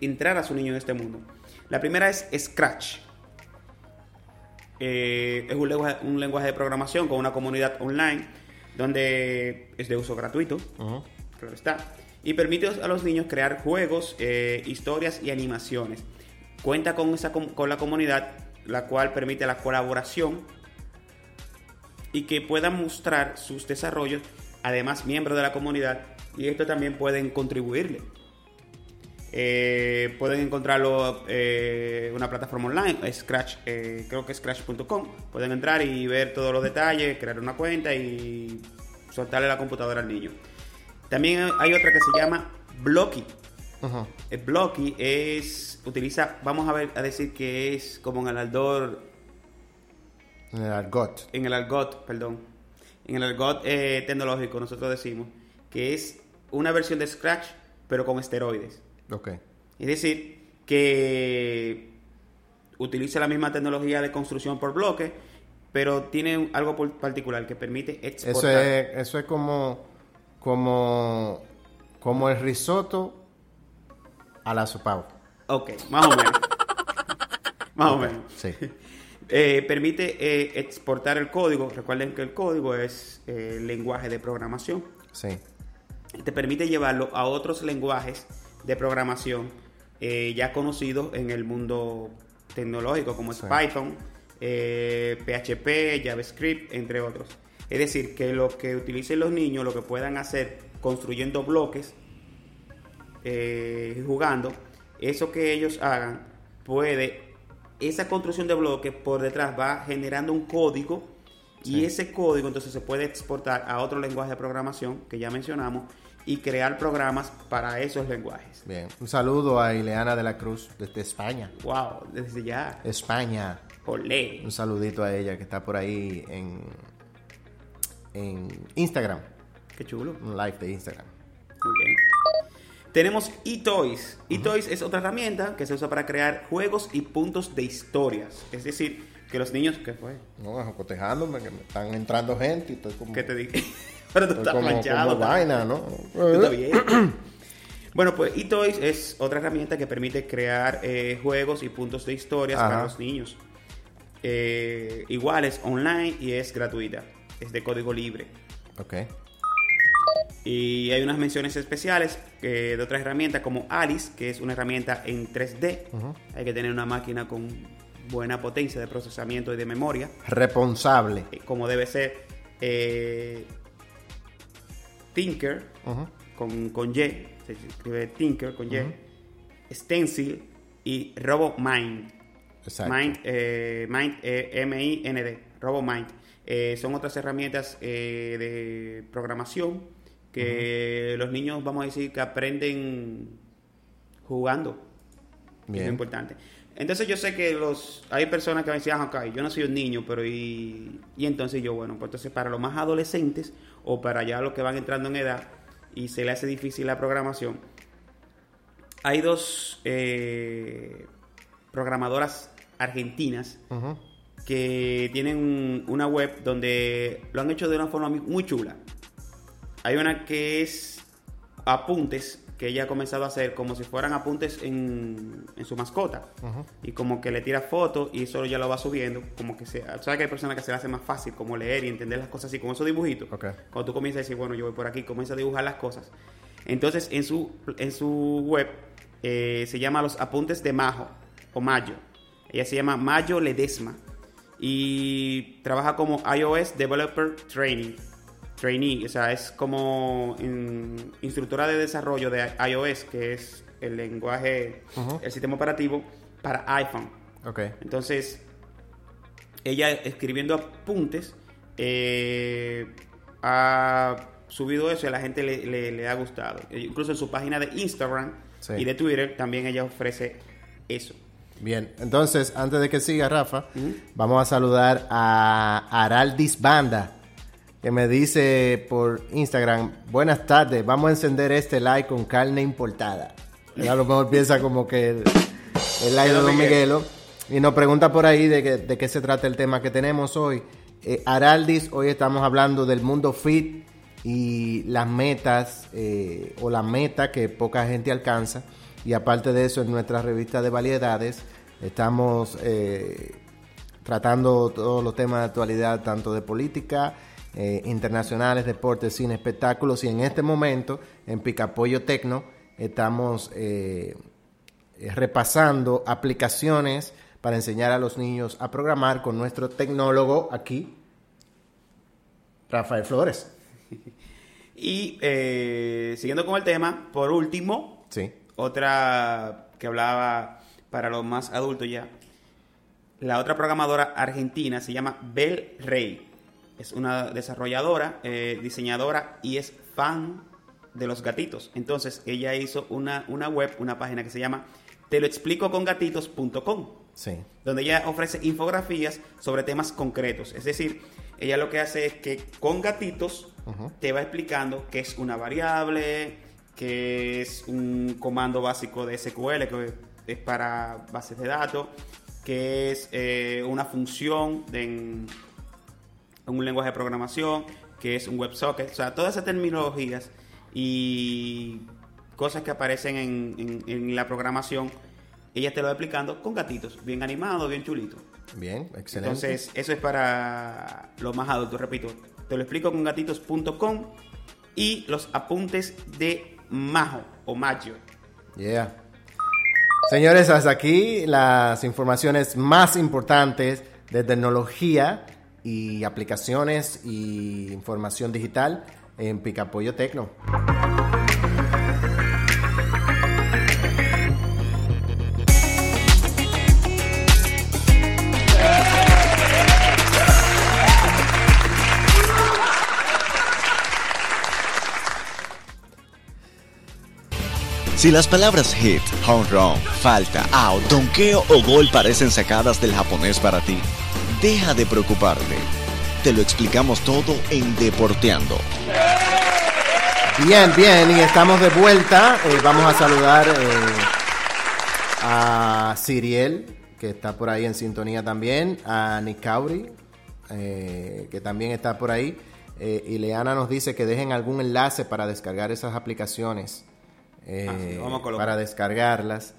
Speaker 3: entrar a su niño en este mundo. La primera es Scratch. Eh, es un lenguaje, un lenguaje de programación con una comunidad online donde es de uso gratuito, claro está, y permite a los niños crear juegos, eh, historias y animaciones. Cuenta con, esa, com- con la comunidad, la cual permite la colaboración y que puedan mostrar sus desarrollos, además miembros de la comunidad, y esto también pueden contribuirle. Eh, pueden encontrarlo en una plataforma online, Scratch, eh, creo que es scratch.com. Pueden entrar y ver todos los detalles, crear una cuenta y soltarle la computadora al niño. También hay otra que se llama Blocky.
Speaker 1: Ajá.
Speaker 3: El Blocky es, utiliza, vamos a ver, a decir que es como en el Aldor
Speaker 1: En el argot.
Speaker 3: en el argot, perdón, en el argot eh, tecnológico nosotros decimos que es una versión de Scratch pero con esteroides.
Speaker 1: Ok.
Speaker 3: Es decir, que utiliza la misma tecnología de construcción por bloque, pero tiene algo particular que permite
Speaker 1: Eso
Speaker 3: exportar.
Speaker 1: es, eso es como como, como el risotto a la sopao.
Speaker 3: Ok, más o menos. *laughs* más o menos.
Speaker 1: Sí. *laughs*
Speaker 3: Eh, permite eh, exportar el código. Recuerden que el código es eh, el lenguaje de programación.
Speaker 1: Sí.
Speaker 3: Te permite llevarlo a otros lenguajes de programación eh, ya conocidos en el mundo tecnológico, como es
Speaker 1: Sí.
Speaker 3: Python, eh, PHP, JavaScript, entre otros. Es decir, que lo que utilicen los niños, lo que puedan hacer construyendo bloques, eh, jugando, eso que ellos hagan puede, esa construcción de bloques por detrás va generando un código y ese código entonces se puede exportar a otro lenguaje de programación que ya mencionamos y crear programas para esos lenguajes.
Speaker 1: Bien. Un saludo a Ileana de la Cruz desde España.
Speaker 3: Wow, desde ya.
Speaker 1: España.
Speaker 3: Olé.
Speaker 1: Un saludito a ella que está por ahí en, en Instagram.
Speaker 3: Qué chulo.
Speaker 1: Un live de Instagram.
Speaker 3: Muy bien. Tenemos eToys. eToys es otra herramienta que se usa para crear juegos y puntos de historias. Es decir, que los niños... ¿Qué fue?
Speaker 1: No, cotejándome, que me están entrando gente y estoy como...
Speaker 3: ¿Qué te dije? *laughs* Pero tú estás
Speaker 1: como,
Speaker 3: manchado.
Speaker 1: como vaina, ¿no?
Speaker 3: Tú estás bien. *clears throat* Bueno, pues eToys es otra herramienta que permite crear eh, juegos y puntos de historias
Speaker 1: Ajá.
Speaker 3: para los niños. Eh, igual es online y es gratuita. Es de código libre.
Speaker 1: Ok.
Speaker 3: Y hay unas menciones especiales eh, de otras herramientas como Alice, que es una herramienta en 3D.
Speaker 1: Ujú.
Speaker 3: Hay que tener una máquina con buena potencia de procesamiento y de memoria,
Speaker 1: Responsable.
Speaker 3: eh, como debe ser. Eh, Tinker, con, con Y, se escribe Tinker con Y. Stencil y RoboMind.
Speaker 1: Exacto.
Speaker 3: Mind, eh, Mind, eh, M-I-N-D, RoboMind. Eh, son otras herramientas eh, de programación que los niños, vamos a decir, que aprenden jugando.
Speaker 1: Bien.
Speaker 3: Es importante. Entonces yo sé que los hay personas que a decir, ah, ok, yo no soy un niño, pero y, y entonces yo, bueno, pues entonces para los más adolescentes o para ya los que van entrando en edad y se le hace difícil la programación, hay dos eh, programadoras argentinas que tienen un- una web donde lo han hecho de una forma muy chula. Hay una que es apuntes que ella ha comenzado a hacer como si fueran apuntes en, en su mascota. Y como que le tira fotos y eso ya lo va subiendo. Como que se. ¿Sabes que hay personas que se le hace más fácil como leer y entender las cosas así, como esos dibujitos? Cuando tú comienzas a decir, bueno, yo voy por aquí, comienza a dibujar las cosas. Entonces, en su, en su web eh, se llama Los Apuntes de Majo o Mayo. Ella se llama Mayo Ledesma y trabaja como iOS Developer Training. Trainee, o sea, es como in- instructora de desarrollo de iOS, que es el lenguaje, el sistema operativo para iPhone.
Speaker 1: Ok.
Speaker 3: Entonces, ella escribiendo apuntes, eh, ha subido eso y a la gente le, le- le ha gustado. E Incluso en su página de Instagram
Speaker 1: Sí.
Speaker 3: y de Twitter también ella ofrece eso.
Speaker 1: Bien, entonces, antes de que siga Rafa, vamos a saludar a Araldis Banda, que me dice por Instagram, buenas tardes, vamos a encender este like con carne importada. Y a lo mejor piensa como que el, el like de
Speaker 3: Don
Speaker 1: Don
Speaker 3: Miguel.
Speaker 1: Miguelo. Y nos pregunta por ahí de, que- de qué se trata el tema que tenemos hoy. Eh, Araldis, hoy estamos hablando del mundo fit y las metas eh, o la meta que poca gente alcanza. Y aparte de eso, en nuestra revista de variedades estamos eh, tratando todos los temas de actualidad, tanto de política, eh, internacionales, deportes, cine, espectáculos. Y en este momento, en Picapollo Tecno, estamos eh, eh, repasando aplicaciones para enseñar a los niños a programar con nuestro tecnólogo aquí, Rafael Flores. *laughs*
Speaker 3: Y eh, siguiendo con el tema, por último,
Speaker 1: Sí.
Speaker 3: otra que hablaba para los más adultos ya. La otra programadora argentina se llama Bel Rey. Es una desarrolladora, eh, diseñadora y es fan de los gatitos. Entonces ella hizo una, una web, una página que se llama te lo explico con gatitos.com
Speaker 1: Sí.
Speaker 3: donde ella ofrece infografías sobre temas concretos. Es decir, ella lo que hace es que con gatitos te va explicando qué es una variable, qué es un comando básico de SQL, que es para bases de datos, qué es eh, una función de- en un lenguaje de programación, que es un WebSocket. O sea, todas esas terminologías y cosas que aparecen en, en- en la programación, ella te lo va explicando con gatitos, bien animados, bien chulitos.
Speaker 1: Bien, excelente.
Speaker 3: Entonces, eso es para los más adultos, repito. Te lo explico con gatitos.com y los apuntes de Majo o Maggio.
Speaker 1: Yeah. Señores, hasta aquí las informaciones más importantes de tecnología y aplicaciones y información digital en Picapollo Tecno.
Speaker 2: Si las palabras hit, home run, falta, out, donkeo o gol parecen sacadas del japonés para ti, deja de preocuparte. Te lo explicamos todo en Deporteando.
Speaker 1: Bien, bien, y estamos de vuelta. Eh, vamos a saludar eh, a Siriel, que está por ahí en sintonía también, a Nicauri, eh, que también está por ahí. Eh, y Leana nos dice que dejen algún enlace para descargar esas aplicaciones. eh,
Speaker 3: Ah, sí,
Speaker 1: para descargarlas.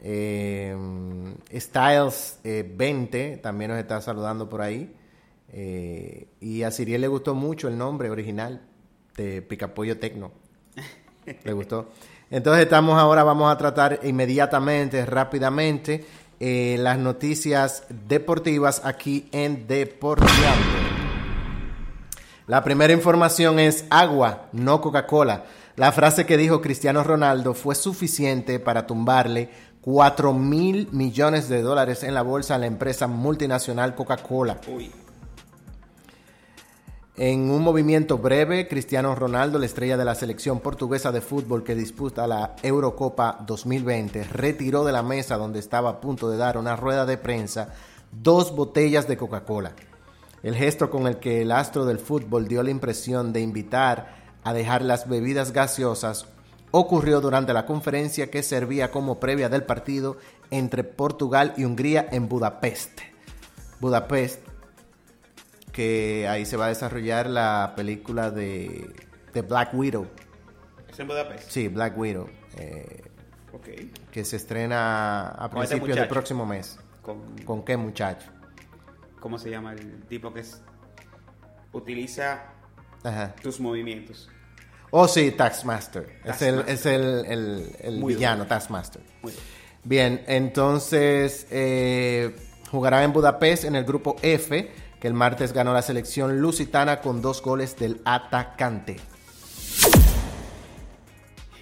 Speaker 1: Eh, Styles eh, 20 también nos está saludando por ahí. Eh, y a Siriel le gustó mucho el nombre original de Picapollo Tecno. Le gustó. Entonces estamos ahora, vamos a tratar inmediatamente, rápidamente, eh, las noticias deportivas aquí en Deporteando. La primera información es agua, no Coca-Cola. La frase que dijo Cristiano Ronaldo fue suficiente para tumbarle 4 mil millones de dólares en la bolsa a la empresa multinacional Coca-Cola. En un movimiento breve, Cristiano Ronaldo, la estrella de la selección portuguesa de fútbol que disputa la Eurocopa 2020, retiró de la mesa donde estaba a punto de dar una rueda de prensa dos botellas de Coca-Cola. El gesto con el que el astro del fútbol dio la impresión de invitar a dejar las bebidas gaseosas ocurrió durante la conferencia que servía como previa del partido entre Portugal y Hungría en Budapest. Budapest, que ahí se va a desarrollar la película de, de Black Widow.
Speaker 3: ¿Es en Budapest?
Speaker 1: Sí, Black Widow, eh,
Speaker 3: Ok.
Speaker 1: que se estrena a
Speaker 3: este
Speaker 1: principios del próximo mes.
Speaker 3: Con-
Speaker 1: ¿Con qué muchacho?
Speaker 3: ¿Cómo se llama el tipo que es, utiliza
Speaker 1: Ajá.
Speaker 3: tus movimientos?
Speaker 1: Oh, sí, Taskmaster. Es el, es el, el- villano,
Speaker 3: bueno.
Speaker 1: Taskmaster.
Speaker 3: Muy bien.
Speaker 1: Bien, entonces eh, jugará en Budapest en el grupo F, que el martes ganó la selección lusitana con dos goles del atacante.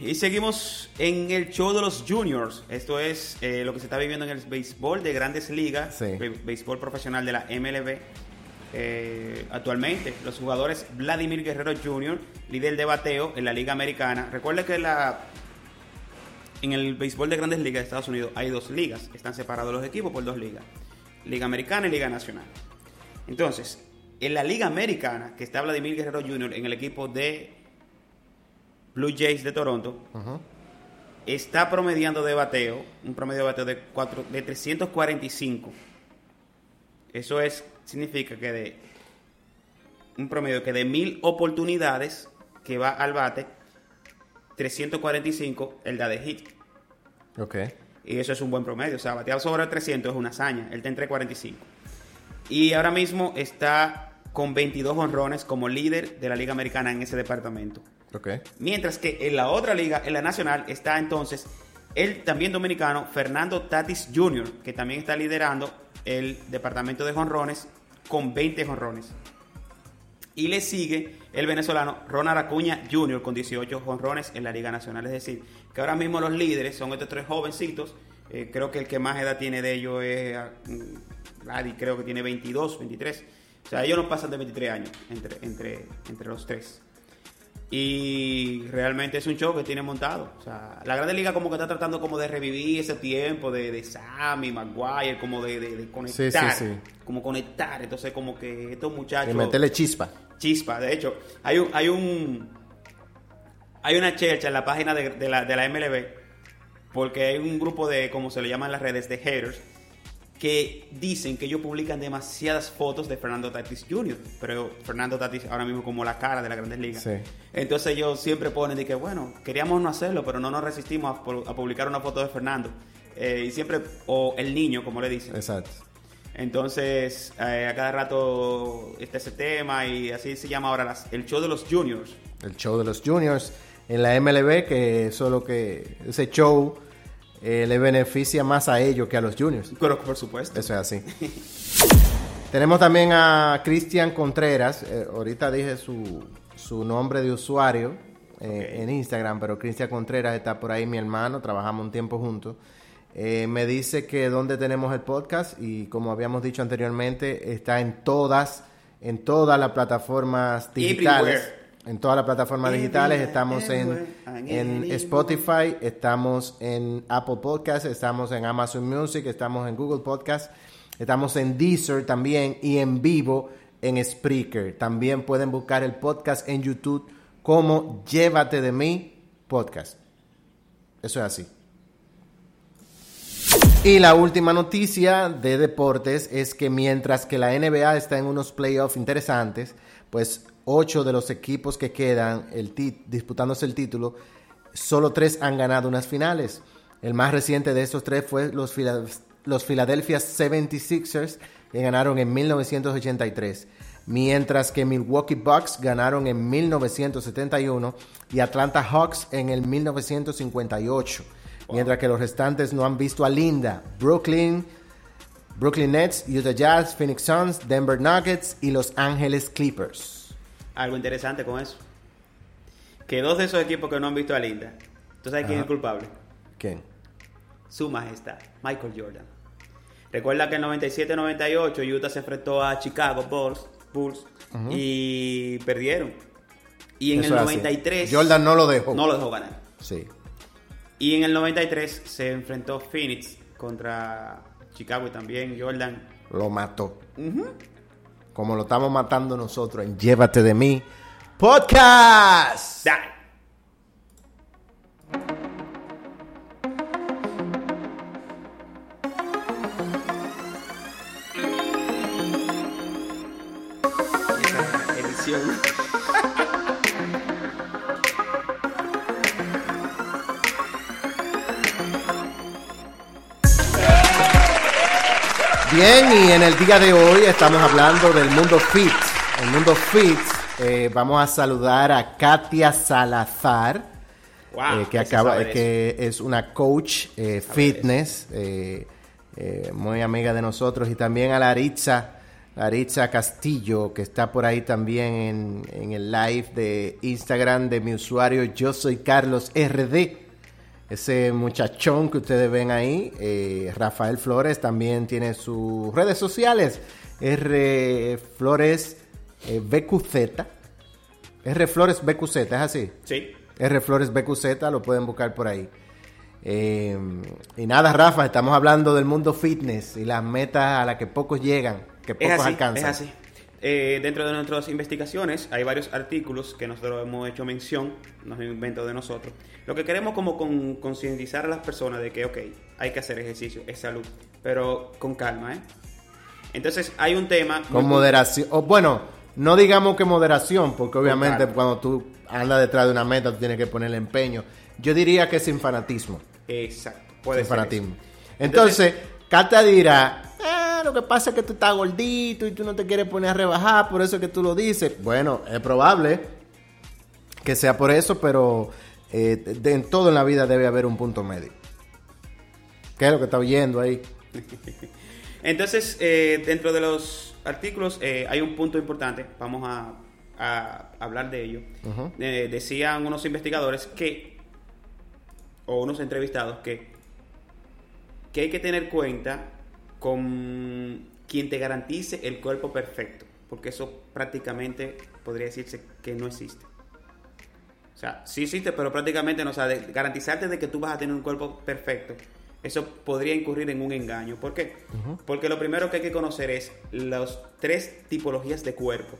Speaker 3: Y seguimos en el show de los juniors. Esto es eh, lo que se está viviendo en el béisbol de grandes ligas,
Speaker 1: Sí.
Speaker 3: béisbol profesional de la MLB. Eh, actualmente, los jugadores Vladimir Guerrero Jr., líder de bateo en la Liga Americana. Recuerda que la, en el béisbol de grandes ligas de Estados Unidos hay dos ligas. Están separados los equipos por dos ligas: Liga Americana y Liga Nacional. Entonces, en la Liga Americana, que está Vladimir Guerrero Jr. en el equipo de Blue Jays de Toronto, está promediando de bateo, un promedio de bateo de, cuatro, de 345. Eso es, significa que de un promedio que de mil oportunidades que va al bate, 345 él da de hit.
Speaker 1: Ok.
Speaker 3: Y eso es un buen promedio. O sea, bateado sobre 300 es una hazaña. Él está entre 45. Y ahora mismo está con 22 honrones como líder de la Liga Americana en ese departamento.
Speaker 1: Ok.
Speaker 3: Mientras que en la otra liga, en la nacional, está entonces el también dominicano Fernando Tatis Jr., que también está liderando el departamento de jonrones con 20 jonrones. Y le sigue el venezolano Ronald Acuña Jr. con 18 jonrones en la Liga Nacional. Es decir, que ahora mismo los líderes son estos tres jovencitos. Eh, creo que el que más edad tiene de ellos es ah, mm, Vladi, creo que tiene 22, 23. O sea, ellos no pasan de 23 años entre, entre, entre los tres. Y realmente es un show que tiene montado. O sea, la Grande Liga como que está tratando como de revivir ese tiempo de, de Sammy, Maguire, como de, de- de conectar.
Speaker 1: Sí, sí, sí.
Speaker 3: Como conectar. Entonces como que estos muchachos...
Speaker 1: Y meterle chispa.
Speaker 3: Chispa, de hecho, hay un, hay un hay una chercha en la página de, de la, de la MLB porque hay un grupo de, como se le llaman las redes, de haters que dicen que ellos publican demasiadas fotos de Fernando Tatis Jr., pero Fernando Tatis ahora mismo como la cara de la Grandes Ligas.
Speaker 1: Sí.
Speaker 3: Entonces ellos siempre ponen de que, bueno, queríamos no hacerlo, pero no nos resistimos a, pu- a publicar una foto de Fernando. Eh, y siempre, o el niño, como le dicen.
Speaker 1: Exacto.
Speaker 3: Entonces, eh, a cada rato está ese tema y así se llama ahora las- el show de los juniors.
Speaker 1: El show de los juniors en la MLB, que solo que ese show eh, le beneficia más a ellos que a los juniors.
Speaker 3: Pero por supuesto.
Speaker 1: Eso es así. *laughs* Tenemos también a Cristian Contreras. eh, ahorita dije su, su nombre de usuario eh, en Instagram, pero Cristian Contreras está por ahí, mi hermano. Trabajamos un tiempo juntos. Eh, me dice que donde tenemos el podcast y como habíamos dicho anteriormente, está en todas, en todas las plataformas digitales.
Speaker 3: Everywhere.
Speaker 1: En todas las plataformas digitales estamos en, en. Spotify, estamos en Apple Podcast, estamos en Amazon Music, estamos en Google Podcast, estamos en Deezer también y en vivo en Spreaker. También pueden buscar el podcast en YouTube como Llévate de mí podcast. Eso es así. Y la última noticia de deportes es que mientras que la NBA está en unos playoffs interesantes, pues ocho de los equipos que quedan el disputándose el título, solo tres han ganado unas finales. El más reciente de esos tres fue los, Phila- los Philadelphia 76ers, que ganaron en 1983. Mientras que Milwaukee Bucks ganaron en 1971 y Atlanta Hawks en el 1958. Mientras que los restantes no han visto a Linda, Brooklyn, Brooklyn Nets, Utah Jazz, Phoenix Suns, Denver Nuggets y Los Ángeles Clippers.
Speaker 3: Algo interesante con eso. Que dos de esos equipos que no han visto a Linda. ¿Tú sabes quién es el culpable?
Speaker 1: ¿Quién?
Speaker 3: Su majestad, Michael Jordan. Recuerda que en 97-98 Utah se enfrentó a Chicago Bulls, Bulls y perdieron. Y en
Speaker 1: Eso
Speaker 3: el
Speaker 1: es así.
Speaker 3: 93...
Speaker 1: Jordan no lo dejó.
Speaker 3: No lo dejó ganar.
Speaker 1: Sí.
Speaker 3: Y en el 93 se enfrentó Phoenix contra Chicago y también Jordan.
Speaker 1: Lo mató.
Speaker 3: Ujú.
Speaker 1: Como lo estamos matando nosotros en Llévate de mí Podcast. Bien, y en el día de hoy estamos hablando del mundo fit. El mundo fit, eh, vamos a saludar a Katia Salazar,
Speaker 3: Wow,
Speaker 1: eh, que acaba, que es una coach eh, fitness, muy amiga de nosotros, y también a Laritza, Laritza Castillo, que está por ahí también en, en el live de Instagram de mi usuario Yo Soy Carlos RD. Ese muchachón que ustedes ven ahí, eh, Rafael Flores, también tiene sus redes sociales. R Flores eh, BQZ. R Flores BQZ, ¿es así?
Speaker 3: Sí.
Speaker 1: R Flores BQZ, lo pueden buscar por ahí. Eh, y nada, Rafa, estamos hablando del mundo fitness y las metas a las que pocos llegan, que
Speaker 3: Es
Speaker 1: pocos
Speaker 3: así,
Speaker 1: alcanzan.
Speaker 3: es así. Eh, dentro de nuestras investigaciones hay varios artículos que nosotros hemos hecho mención, no es un invento de nosotros. Lo que queremos como con- concientizar a las personas de que, ok, hay que hacer ejercicio, es salud, pero con calma, ¿eh? Entonces hay un tema...
Speaker 1: Con moderación. O, bueno, no digamos que moderación, porque obviamente cuando tú andas detrás de una meta, tú tienes que ponerle empeño. Yo diría que sin fanatismo.
Speaker 3: Exacto, puede
Speaker 1: sin
Speaker 3: ser
Speaker 1: fanatismo.
Speaker 3: eso.
Speaker 1: Entonces, Cata dirá, "Ah, lo que pasa es que tú estás gordito y tú no te quieres poner a rebajar, por eso es que tú lo dices. Bueno, es probable que sea por eso, pero eh, de- en todo en la vida debe haber un punto medio. ¿Qué es lo que está oyendo ahí? *laughs*
Speaker 3: Entonces, eh, dentro de los artículos eh, hay un punto importante, vamos a, a hablar de ello. Eh, decían unos investigadores que, o unos entrevistados, que, que hay que tener cuenta con quien te garantice el cuerpo perfecto, porque eso prácticamente podría decirse que no existe. O sea, sí existe, pero prácticamente no. O sea, de- garantizarte de que tú vas a tener un cuerpo perfecto, eso podría incurrir en un engaño. ¿Por qué? Porque lo primero que hay que conocer es las tres tipologías de cuerpo.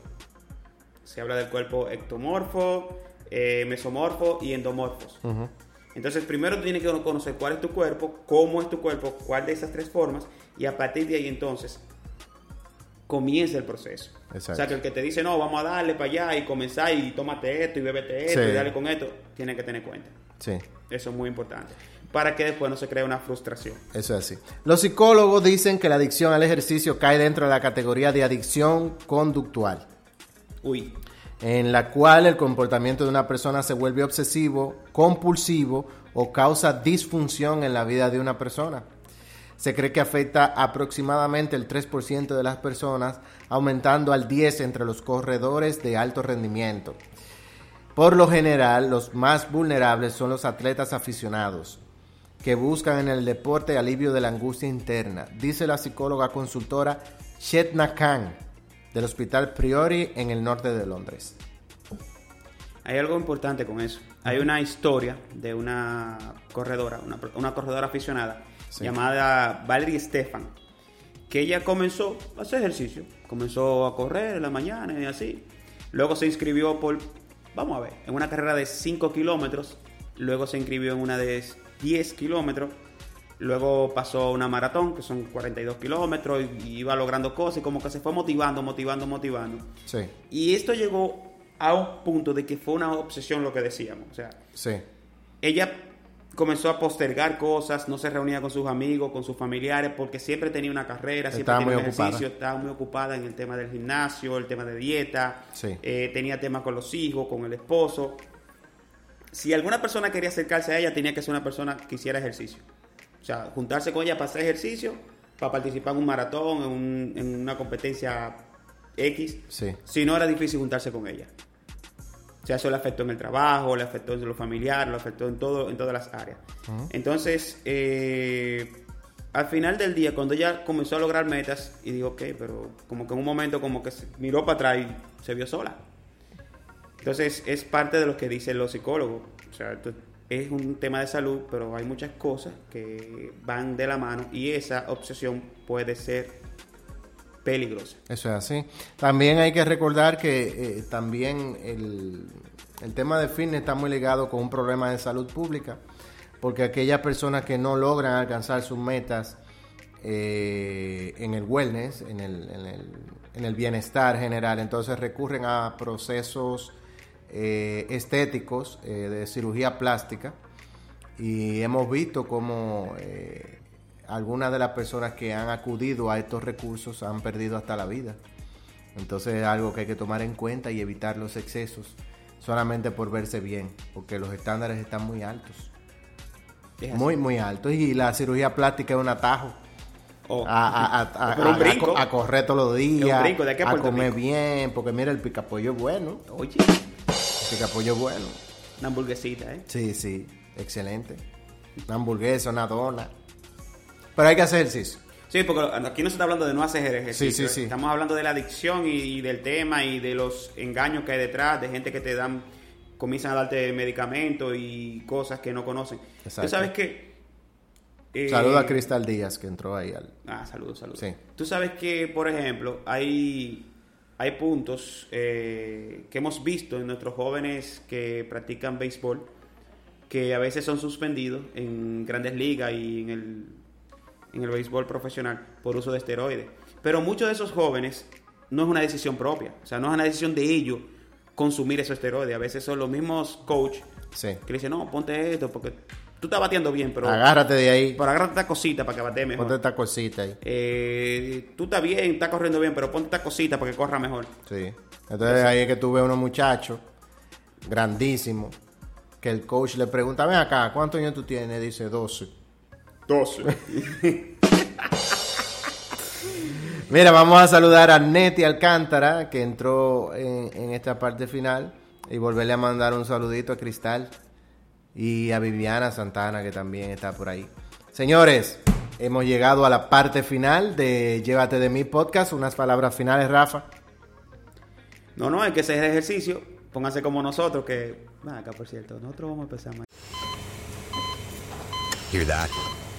Speaker 3: Se habla del cuerpo ectomorfo, eh, mesomorfo y endomorfos. Entonces, primero tú tienes que conocer cuál es tu cuerpo, cómo es tu cuerpo, cuál de esas tres formas, y a partir de ahí entonces comienza el proceso.
Speaker 1: Exacto.
Speaker 3: O sea, que el que te dice, no, vamos a darle para allá y comenzar y tómate esto y bébete esto
Speaker 1: Sí.
Speaker 3: y dale con esto, tiene que tener cuenta.
Speaker 1: Sí.
Speaker 3: Eso es muy importante. Para que después no se cree una frustración.
Speaker 1: Eso es así. Los psicólogos dicen que la adicción al ejercicio cae dentro de la categoría de adicción conductual,
Speaker 3: Uy,
Speaker 1: en la cual el comportamiento de una persona se vuelve obsesivo, compulsivo o causa disfunción en la vida de una persona. Se cree que afecta aproximadamente el 3% de las personas, aumentando al 10% entre los corredores de alto rendimiento. Por lo general, los más vulnerables son los atletas aficionados, que buscan en el deporte alivio de la angustia interna, dice la psicóloga consultora Shetna Khan del Hospital Priori en el norte de Londres.
Speaker 3: hay algo importante con eso. Hay una historia de una corredora, una, una corredora aficionada
Speaker 1: Sí.
Speaker 3: llamada Valerie Stefan, que ella comenzó a hacer ejercicio, comenzó a correr en la mañana y así. Luego se inscribió por, vamos a ver, en una carrera de 5 kilómetros, luego se inscribió en una de 10 kilómetros, luego pasó a una maratón, que son 42 kilómetros, y iba logrando cosas y como que se fue motivando, motivando, motivando.
Speaker 1: Sí,
Speaker 3: Y esto llegó a un punto de que fue una obsesión lo que decíamos. O sea,
Speaker 1: sí,
Speaker 3: ella comenzó a postergar cosas, no se reunía con sus amigos, con sus familiares, porque siempre tenía una carrera, siempre
Speaker 1: Estaba
Speaker 3: tenía un ejercicio,
Speaker 1: ocupada.
Speaker 3: estaba muy ocupada en el tema del gimnasio, el tema de dieta,
Speaker 1: Sí.
Speaker 3: eh, tenía temas con los hijos, con el esposo. Si alguna persona quería acercarse a ella, tenía que ser una persona que hiciera ejercicio. O sea, juntarse con ella para hacer ejercicio, para participar en un maratón, en, un- en una competencia X.
Speaker 1: sí.
Speaker 3: Si no, era difícil juntarse con ella. O sea, eso le afectó en el trabajo, le afectó en lo familiar, le afectó en, todo, en todas las áreas. Entonces, eh, al final del día, cuando ella comenzó a lograr metas, y digo, ok, pero como que en un momento como que se miró para atrás y se vio sola. Entonces, es parte de lo que dicen los psicólogos. O sea, es un tema de salud, pero hay muchas cosas que van de la mano y esa obsesión puede ser peligrosa.
Speaker 1: Eso es así. También hay que recordar que eh, también el, el tema de fitness está muy ligado con un problema de salud pública, porque aquellas personas que no logran alcanzar sus metas eh, en el wellness, en el, en, el, en el bienestar general, entonces recurren a procesos eh, estéticos de cirugía plástica y hemos visto como eh, algunas de las personas que han acudido a estos recursos han perdido hasta la vida. Entonces es algo que hay que tomar en cuenta y evitar los excesos solamente por verse bien, porque los estándares están muy altos.
Speaker 3: Es.
Speaker 1: Muy, muy altos. Y la cirugía plástica es un atajo.
Speaker 3: Oh.
Speaker 1: A, a- a- *laughs* a-
Speaker 3: Pero un
Speaker 1: a-
Speaker 3: brinco.
Speaker 1: a- a correr todos los días,
Speaker 3: brinco, de a
Speaker 1: comer bien, porque mira, el picapollo es bueno.
Speaker 3: Oye,
Speaker 1: El picapollo es bueno.
Speaker 3: una hamburguesita, ¿eh?
Speaker 1: Sí, sí, excelente. Una hamburguesa, una dona. Pero hay que hacer ejercicio.
Speaker 3: Sí, porque aquí no se está hablando de no hacer ejercicio.
Speaker 1: Sí, sí, sí.
Speaker 3: Estamos hablando de la adicción y, y del tema y de los engaños que hay detrás, de gente que te dan, comienzan a darte medicamentos y cosas que no conocen.
Speaker 1: Exacto.
Speaker 3: Tú sabes que... eh,
Speaker 1: a Cristal Díaz que entró ahí al.
Speaker 3: Ah, saludos, saludos.
Speaker 1: Sí.
Speaker 3: Tú sabes que, por ejemplo, hay, hay puntos eh, que hemos visto en nuestros jóvenes que practican béisbol que a veces son suspendidos en grandes ligas y en el, en el béisbol profesional por uso de esteroides. Pero muchos de esos jóvenes no es una decisión propia, o sea, no es una decisión de ellos consumir esos esteroides. A veces son los mismos coach
Speaker 1: Sí.
Speaker 3: que le dicen, no, ponte esto porque tú estás bateando bien, pero...
Speaker 1: Agárrate de ahí.
Speaker 3: Pero agárrate esta cosita para que bate mejor.
Speaker 1: Ponte esta cosita ahí.
Speaker 3: Eh, tú estás bien, estás corriendo bien, pero ponte esta cosita para que corra mejor.
Speaker 1: Sí. Entonces ahí es que tú ves unos muchachos grandísimos que el coach le pregunta, ven acá, ¿cuántos años tú tienes? Dice 12.
Speaker 3: 12. *laughs*
Speaker 1: Mira, vamos a saludar a Neti Alcántara, que entró en, en esta parte final, y volverle a mandar un saludito a Cristal y a Viviana Santana, que también está por ahí. Señores, hemos llegado a la parte final de Llévate de mi podcast. Unas palabras finales, Rafa.
Speaker 3: No, no, hay que hacer ejercicio. Pónganse como nosotros, que. Acá, por cierto, nosotros vamos a empezar mañana.
Speaker 9: Hear that?